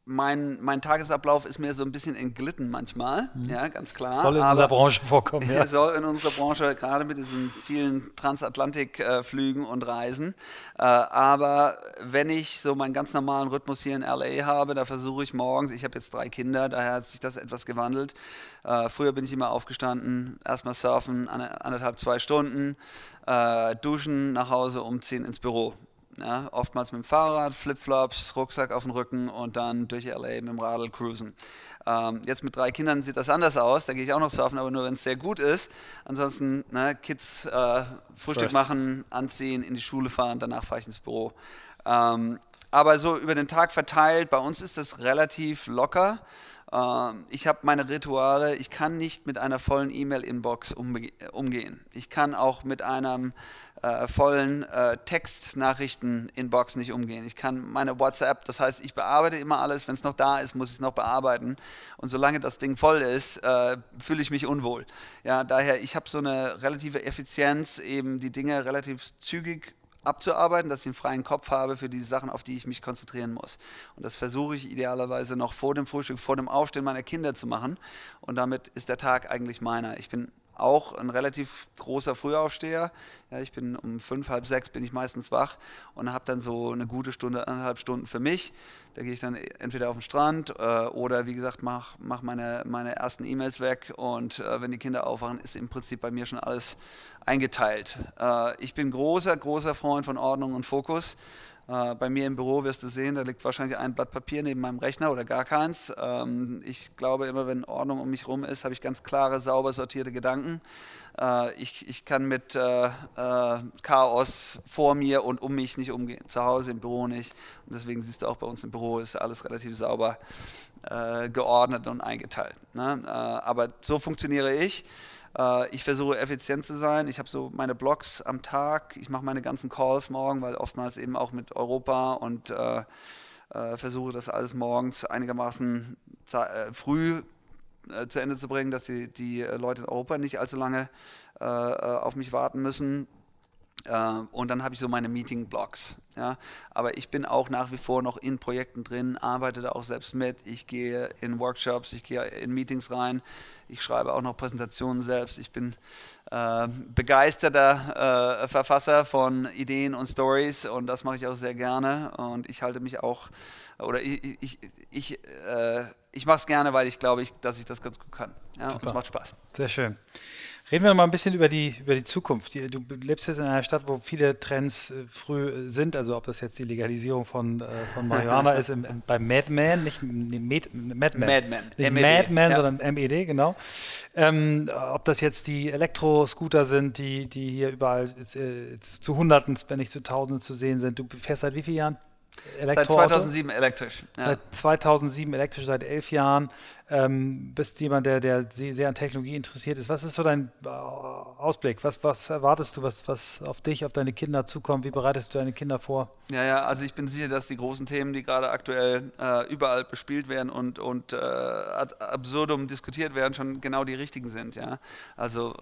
mein, mein Tagesablauf ist mir so ein bisschen entglitten manchmal, ja, ganz klar. Soll in aber- unserer Branche vorkommen, ja. Soll in unserer Branche, gerade mit diesen vielen Transatlantikflügen und Reisen. Äh, aber wenn ich so meinen ganz normalen Rhythmus hier in LA habe, da versuche ich morgens, ich habe jetzt drei Kinder, daher hat sich das etwas gewandelt. Äh, früher bin ich immer aufgestanden, erstmal surfen, anderthalb, zwei Stunden, äh, duschen, nach Hause, umziehen, ins Büro. Ja, oftmals mit dem Fahrrad, Flipflops, Rucksack auf dem Rücken und dann durch LA mit dem Radl cruisen. Ähm, jetzt mit drei Kindern sieht das anders aus. Da gehe ich auch noch surfen, aber nur wenn es sehr gut ist. Ansonsten ne, Kids äh, Frühstück First. machen, anziehen, in die Schule fahren, danach fahre ich ins Büro. Ähm, aber so über den Tag verteilt, bei uns ist das relativ locker. Ähm, ich habe meine Rituale, ich kann nicht mit einer vollen E-Mail-Inbox umge umgehen. Ich kann auch mit einem äh, vollen äh, Textnachrichten-Inbox nicht umgehen. Ich kann meine WhatsApp, das heißt, ich bearbeite immer alles, wenn es noch da ist, muss ich es noch bearbeiten. Und solange das Ding voll ist, äh, fühle ich mich unwohl. Ja, daher, ich habe so eine relative Effizienz, eben die Dinge relativ zügig abzuarbeiten, dass ich einen freien Kopf habe für die Sachen, auf die ich mich konzentrieren muss. Und das versuche ich idealerweise noch vor dem Frühstück, vor dem Aufstehen meiner Kinder zu machen. Und damit ist der Tag eigentlich meiner. Ich bin auch ein relativ großer Frühaufsteher. Ja, ich bin um fünf, halb sechs bin ich meistens wach und habe dann so eine gute Stunde, anderthalb Stunden für mich. Da gehe ich dann entweder auf den Strand äh, oder wie gesagt, mache mach meine, meine ersten E-Mails weg und äh, wenn die Kinder aufwachen, ist im Prinzip bei mir schon alles eingeteilt. Äh, ich bin großer, großer Freund von Ordnung und Fokus. Äh, bei mir im Büro wirst du sehen, da liegt wahrscheinlich ein Blatt Papier neben meinem Rechner oder gar keins. Ähm, ich glaube immer, wenn Ordnung um mich herum ist, habe ich ganz klare, sauber sortierte Gedanken. Äh, ich, ich kann mit äh, äh, Chaos vor mir und um mich nicht umgehen. Zu Hause im Büro nicht. Und deswegen siehst du auch bei uns im Büro ist alles relativ sauber äh, geordnet und eingeteilt. Ne? Äh, aber so funktioniere ich. Äh, ich versuche effizient zu sein. Ich habe so meine Blogs am Tag. Ich mache meine ganzen Calls morgen, weil oftmals eben auch mit Europa und äh, äh, versuche das alles morgens einigermaßen äh, früh äh, zu Ende zu bringen, dass die, die Leute in Europa nicht allzu lange auf mich warten müssen. Und dann habe ich so meine Meeting-Blogs. Ja? Aber ich bin auch nach wie vor noch in Projekten drin, arbeite da auch selbst mit. Ich gehe in Workshops, ich gehe in Meetings rein. Ich schreibe auch noch Präsentationen selbst. Ich bin äh, begeisterter äh, Verfasser von Ideen und Stories und das mache ich auch sehr gerne. Und ich halte mich auch, oder ich, ich, ich, äh, ich mache es gerne, weil ich glaube, ich, dass ich das ganz gut kann. Ja, und es macht Spaß. Sehr schön. Reden wir mal ein bisschen über die, über die Zukunft. Du lebst jetzt in einer Stadt, wo viele Trends äh, früh äh, sind, also ob das jetzt die Legalisierung von, äh, von Marihuana ist im, im, beim Madman, nicht Med, Madman, Madman. nicht Madman, ja. sondern MED, genau. Ähm, ob das jetzt die Elektroscooter sind, die, die hier überall äh, zu Hunderten, wenn nicht zu Tausenden zu sehen sind. Du fährst seit wie vielen Jahren Seit 2007 elektrisch. Ja. Seit 2007 elektrisch, seit elf Jahren. Ähm, bist jemand, der, der sehr an Technologie interessiert ist. Was ist so dein äh, Ausblick? Was, was erwartest du, was, was auf dich, auf deine Kinder zukommt? Wie bereitest du deine Kinder vor? Ja, ja, also ich bin sicher, dass die großen Themen, die gerade aktuell äh, überall bespielt werden und, und äh, ad absurdum diskutiert werden, schon genau die richtigen sind. Ja? Also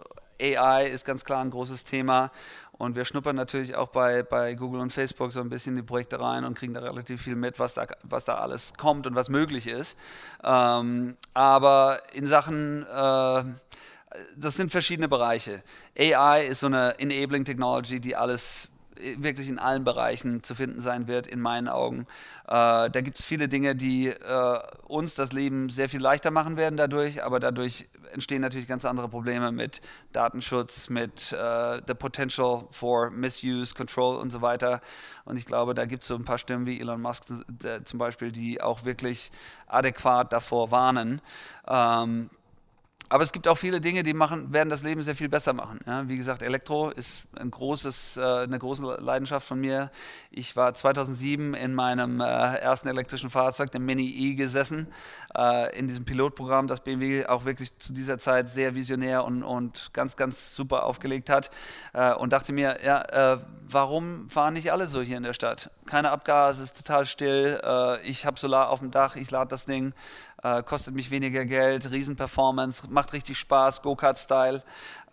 AI ist ganz klar ein großes Thema und wir schnuppern natürlich auch bei, bei Google und Facebook so ein bisschen die Projekte rein und kriegen da relativ viel mit, was da, was da alles kommt und was möglich ist. Ähm, aber in Sachen, äh, das sind verschiedene Bereiche. AI ist so eine Enabling Technology, die alles wirklich in allen Bereichen zu finden sein wird, in meinen Augen. Äh, da gibt es viele Dinge, die äh, uns das Leben sehr viel leichter machen werden dadurch, aber dadurch entstehen natürlich ganz andere Probleme mit Datenschutz, mit äh, the potential for misuse, control und so weiter. Und ich glaube, da gibt es so ein paar Stimmen wie Elon Musk zum Beispiel, die auch wirklich adäquat davor warnen. Ähm, aber es gibt auch viele Dinge, die machen, werden das Leben sehr viel besser machen. Ja, wie gesagt, Elektro ist ein großes, äh, eine große Leidenschaft von mir. Ich war 2007 in meinem äh, ersten elektrischen Fahrzeug, dem Mini E, gesessen, äh, in diesem Pilotprogramm, das BMW auch wirklich zu dieser Zeit sehr visionär und, und ganz, ganz super aufgelegt hat. Äh, und dachte mir, ja, äh, warum fahren nicht alle so hier in der Stadt? Keine Abgase, ist total still. Äh, ich habe Solar auf dem Dach, ich lade das Ding äh, kostet mich weniger Geld, Riesenperformance, macht richtig Spaß, Go-Kart-Style.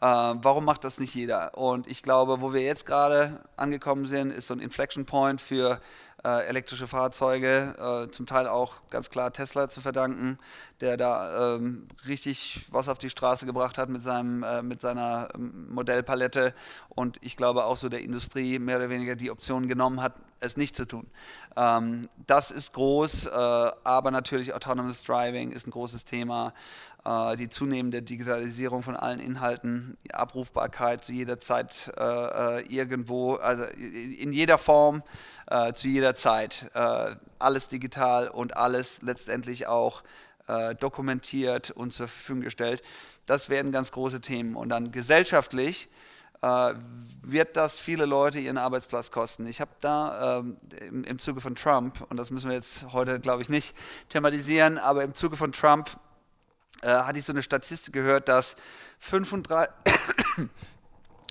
Äh, warum macht das nicht jeder? Und ich glaube, wo wir jetzt gerade angekommen sind, ist so ein Inflection Point für äh, elektrische Fahrzeuge, äh, zum Teil auch ganz klar Tesla zu verdanken, der da ähm, richtig was auf die Straße gebracht hat mit, seinem, äh, mit seiner ähm, Modellpalette und ich glaube auch so der Industrie mehr oder weniger die Option genommen hat, es nicht zu tun. Ähm, das ist groß, äh, aber natürlich Autonomous Driving ist ein großes Thema. Äh, die zunehmende Digitalisierung von allen Inhalten, die Abrufbarkeit zu jeder Zeit äh, irgendwo, also in jeder Form äh, zu jeder Zeit. Äh, alles digital und alles letztendlich auch äh, dokumentiert und zur Verfügung gestellt. Das werden ganz große Themen. Und dann gesellschaftlich äh, wird das viele Leute ihren Arbeitsplatz kosten. Ich habe da ähm, im, im, Zuge von Trump, und das müssen wir jetzt heute, glaube ich, nicht thematisieren, aber im Zuge von Trump äh, hatte ich so eine Statistik gehört, dass 35,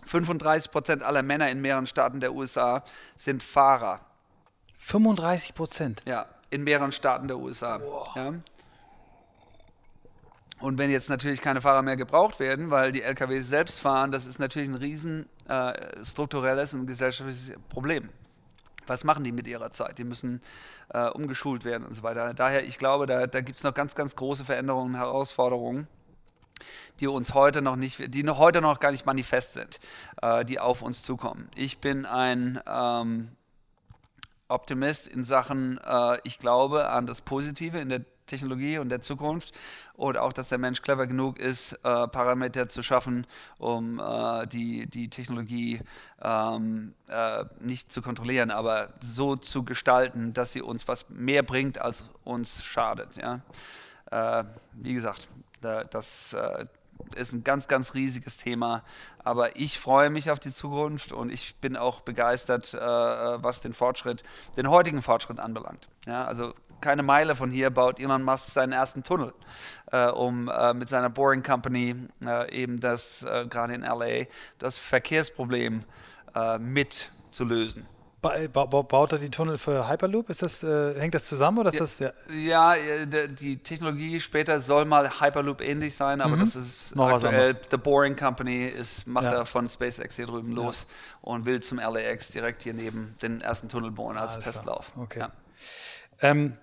35 Prozent aller Männer in mehreren Staaten der USA sind Fahrer. 35 Prozent. Ja, in mehreren Staaten der USA. Ja. Und wenn jetzt natürlich keine Fahrer mehr gebraucht werden, weil die LKWs selbst fahren, das ist natürlich ein riesen äh, strukturelles und gesellschaftliches Problem. Was machen die mit ihrer Zeit? Die müssen äh, umgeschult werden und so weiter. Daher, ich glaube, da, da gibt es noch ganz, ganz große Veränderungen, Herausforderungen, die uns heute noch nicht, die noch heute noch gar nicht manifest sind, äh, die auf uns zukommen. Ich bin ein ähm, Optimist in Sachen, äh, ich glaube an das Positive in der Technologie und der Zukunft und auch, dass der Mensch clever genug ist, äh, Parameter zu schaffen, um äh, die, die Technologie ähm, äh, nicht zu kontrollieren, aber so zu gestalten, dass sie uns was mehr bringt, als uns schadet. Ja? Äh, wie gesagt, da, das äh, ist ein ganz, ganz riesiges Thema. Aber ich freue mich auf die Zukunft und ich bin auch begeistert, äh, was den Fortschritt, den heutigen Fortschritt anbelangt. Ja, also keine Meile von hier baut Elon Musk seinen ersten Tunnel, äh, um äh, mit seiner Boring Company äh, eben das, äh, gerade in LA, das Verkehrsproblem äh, mit zu lösen. Ba baut er die Tunnel für Hyperloop? Ist das, äh, hängt das zusammen oder ist ja, das? Ja, ja die Technologie später soll mal Hyperloop ähnlich sein, aber mhm. das ist Noch aktuell. The Boring Company ist, macht ja. er von SpaceX hier drüben los und will zum LAX direkt hier neben den ersten Tunnel bauen als Alles Testlauf. Okay. Ähm,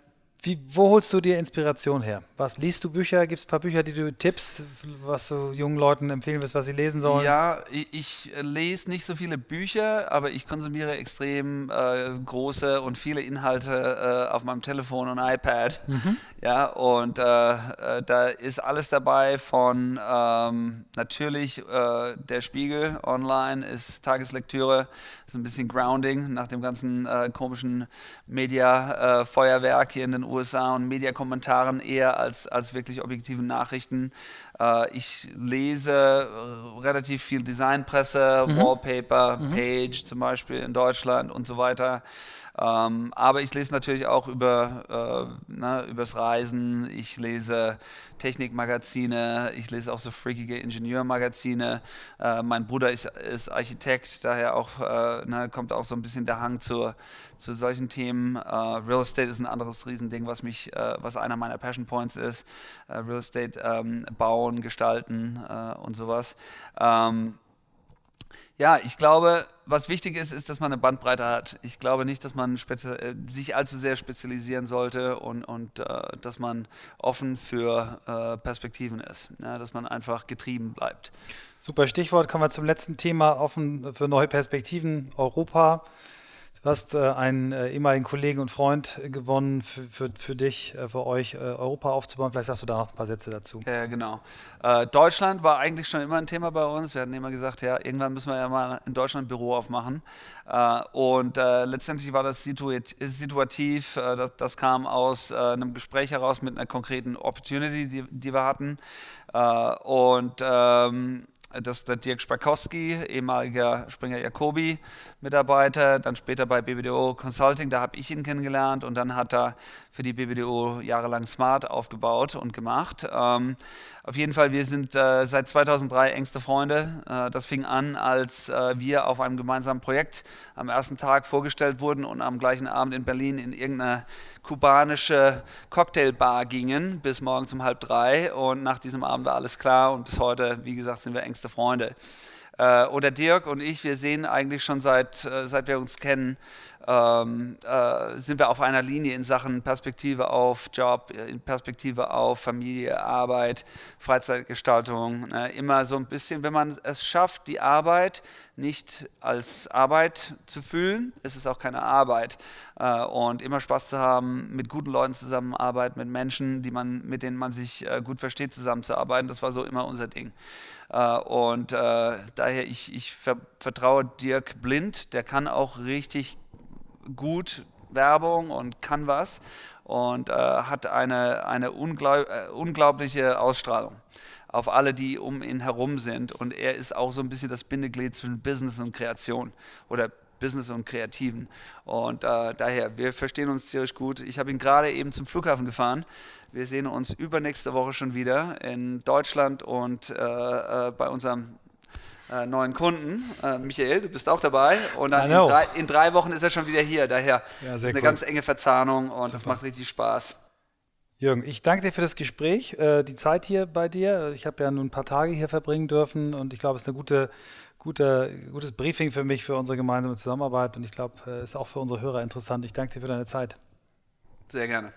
wie, wo holst du dir Inspiration her? Was liest du Bücher? Gibt es ein paar Bücher, die du tippst, was du jungen Leuten empfehlen willst, was sie lesen sollen? Ja, ich, ich lese nicht so viele Bücher, aber ich konsumiere extrem äh, große und viele Inhalte äh, auf meinem Telefon und iPad. Mhm. Ja, und äh, äh da ist alles dabei von ähm, natürlich äh, der Spiegel online ist Tageslektüre, ist ein bisschen Grounding nach dem ganzen äh, komischen Media-Feuerwerk hier in den USA. USA und Mediakommentaren eher als, als wirklich objektiven Nachrichten. Äh, ich lese äh, relativ viel Designpresse, mhm. Wallpaper, mhm. Page zum Beispiel in Deutschland und so weiter. Ähm, aber ich lese natürlich auch über äh, ne, übers Reisen. Ich lese Technikmagazine. Ich lese auch so freakige Ingenieurmagazine. Äh, mein Bruder ist, ist, Architekt, daher auch äh, ne, kommt auch so ein bisschen der Hang zu, zu solchen Themen. Äh, Real Estate ist ein anderes Riesending, was mich, was einer meiner Passion Points ist. Real Estate ähm, bauen, gestalten und sowas. Ähm, ja, ich glaube, was wichtig ist, ist, dass man eine Bandbreite hat. Ich glaube nicht, dass man äh, sich allzu sehr spezialisieren sollte und, und äh, dass man offen für äh, Perspektiven ist, ja, dass man einfach getrieben bleibt. Super Stichwort. Kommen wir zum letzten Thema, offen für neue Perspektiven, Europa. Du hast äh, einen äh, ehemaligen Kollegen und Freund gewonnen für, für, für dich, äh, für euch, äh, Europa aufzubauen. Vielleicht sagst du da noch ein paar Sätze dazu. Ja, genau. Äh, Deutschland war eigentlich schon immer ein Thema bei uns. Wir hatten immer gesagt, ja, irgendwann müssen wir ja mal in Deutschland ein Büro aufmachen. Äh, und letztendlich war das situativ. Das, kam aus einem Gespräch heraus mit einer konkreten Opportunity, die, die wir hatten. und ähm, das ist der Dirk Spakowski, ehemaliger Springer Jacobi Mitarbeiter, dann später bei BBDO Consulting, da habe ich ihn kennengelernt und dann hat er für die BBDO jahrelang Smart aufgebaut und gemacht. Ähm, auf jeden Fall, wir sind äh, seit 2003 engste Freunde. Äh, das fing an, als äh, wir auf einem gemeinsamen Projekt am ersten Tag vorgestellt wurden und am gleichen Abend in Berlin in irgendeine kubanische Cocktailbar gingen bis morgens um halb drei und nach diesem Abend war alles klar und bis heute, wie gesagt, sind wir engste Freunde. Äh, oder Dirk und ich, wir sehen eigentlich schon seit, äh, seit wir uns kennen, ähm, äh, sind wir auf einer Linie in Sachen Perspektive auf Job, Perspektive auf Familie, Arbeit, Freizeitgestaltung. Äh, immer so ein bisschen, wenn man es schafft, die Arbeit nicht als Arbeit zu fühlen, ist es auch keine Arbeit. Äh, und immer Spaß zu haben, mit guten Leuten zusammenarbeiten, mit Menschen, die man, mit denen man sich äh, gut versteht, zusammenzuarbeiten, das war so immer unser Ding. Äh, und äh, daher, ich, ich ver vertraue Dirk blind, der kann auch richtig gut Werbung und kann was und äh, hat eine, eine unglaub, unglaubliche Ausstrahlung auf alle, die um ihn herum sind. Und er ist auch so ein bisschen das Bindeglied zwischen Business und Kreation oder Business und Kreativen. Und äh, daher, wir verstehen uns ziemlich gut. Ich habe ihn gerade eben zum Flughafen gefahren. Wir sehen uns übernächste Woche schon wieder in Deutschland und äh, äh bei unserem äh, neuen Kunden. Äh, Michael, du bist auch dabei. Und dann in drei, in drei, Wochen ist er schon wieder hier. Daher ja, ist eine cool. ganz enge Verzahnung und Super. das macht richtig Spaß. Jürgen, ich danke dir für das Gespräch, äh, die Zeit hier bei dir. Ich habe ja nun ein paar Tage hier verbringen dürfen und ich glaube, es ist ein gute, gute, gutes Briefing für mich, für unsere gemeinsame Zusammenarbeit und ich glaube, es ist auch für unsere Hörer interessant. Ich danke dir für deine Zeit. Sehr gerne.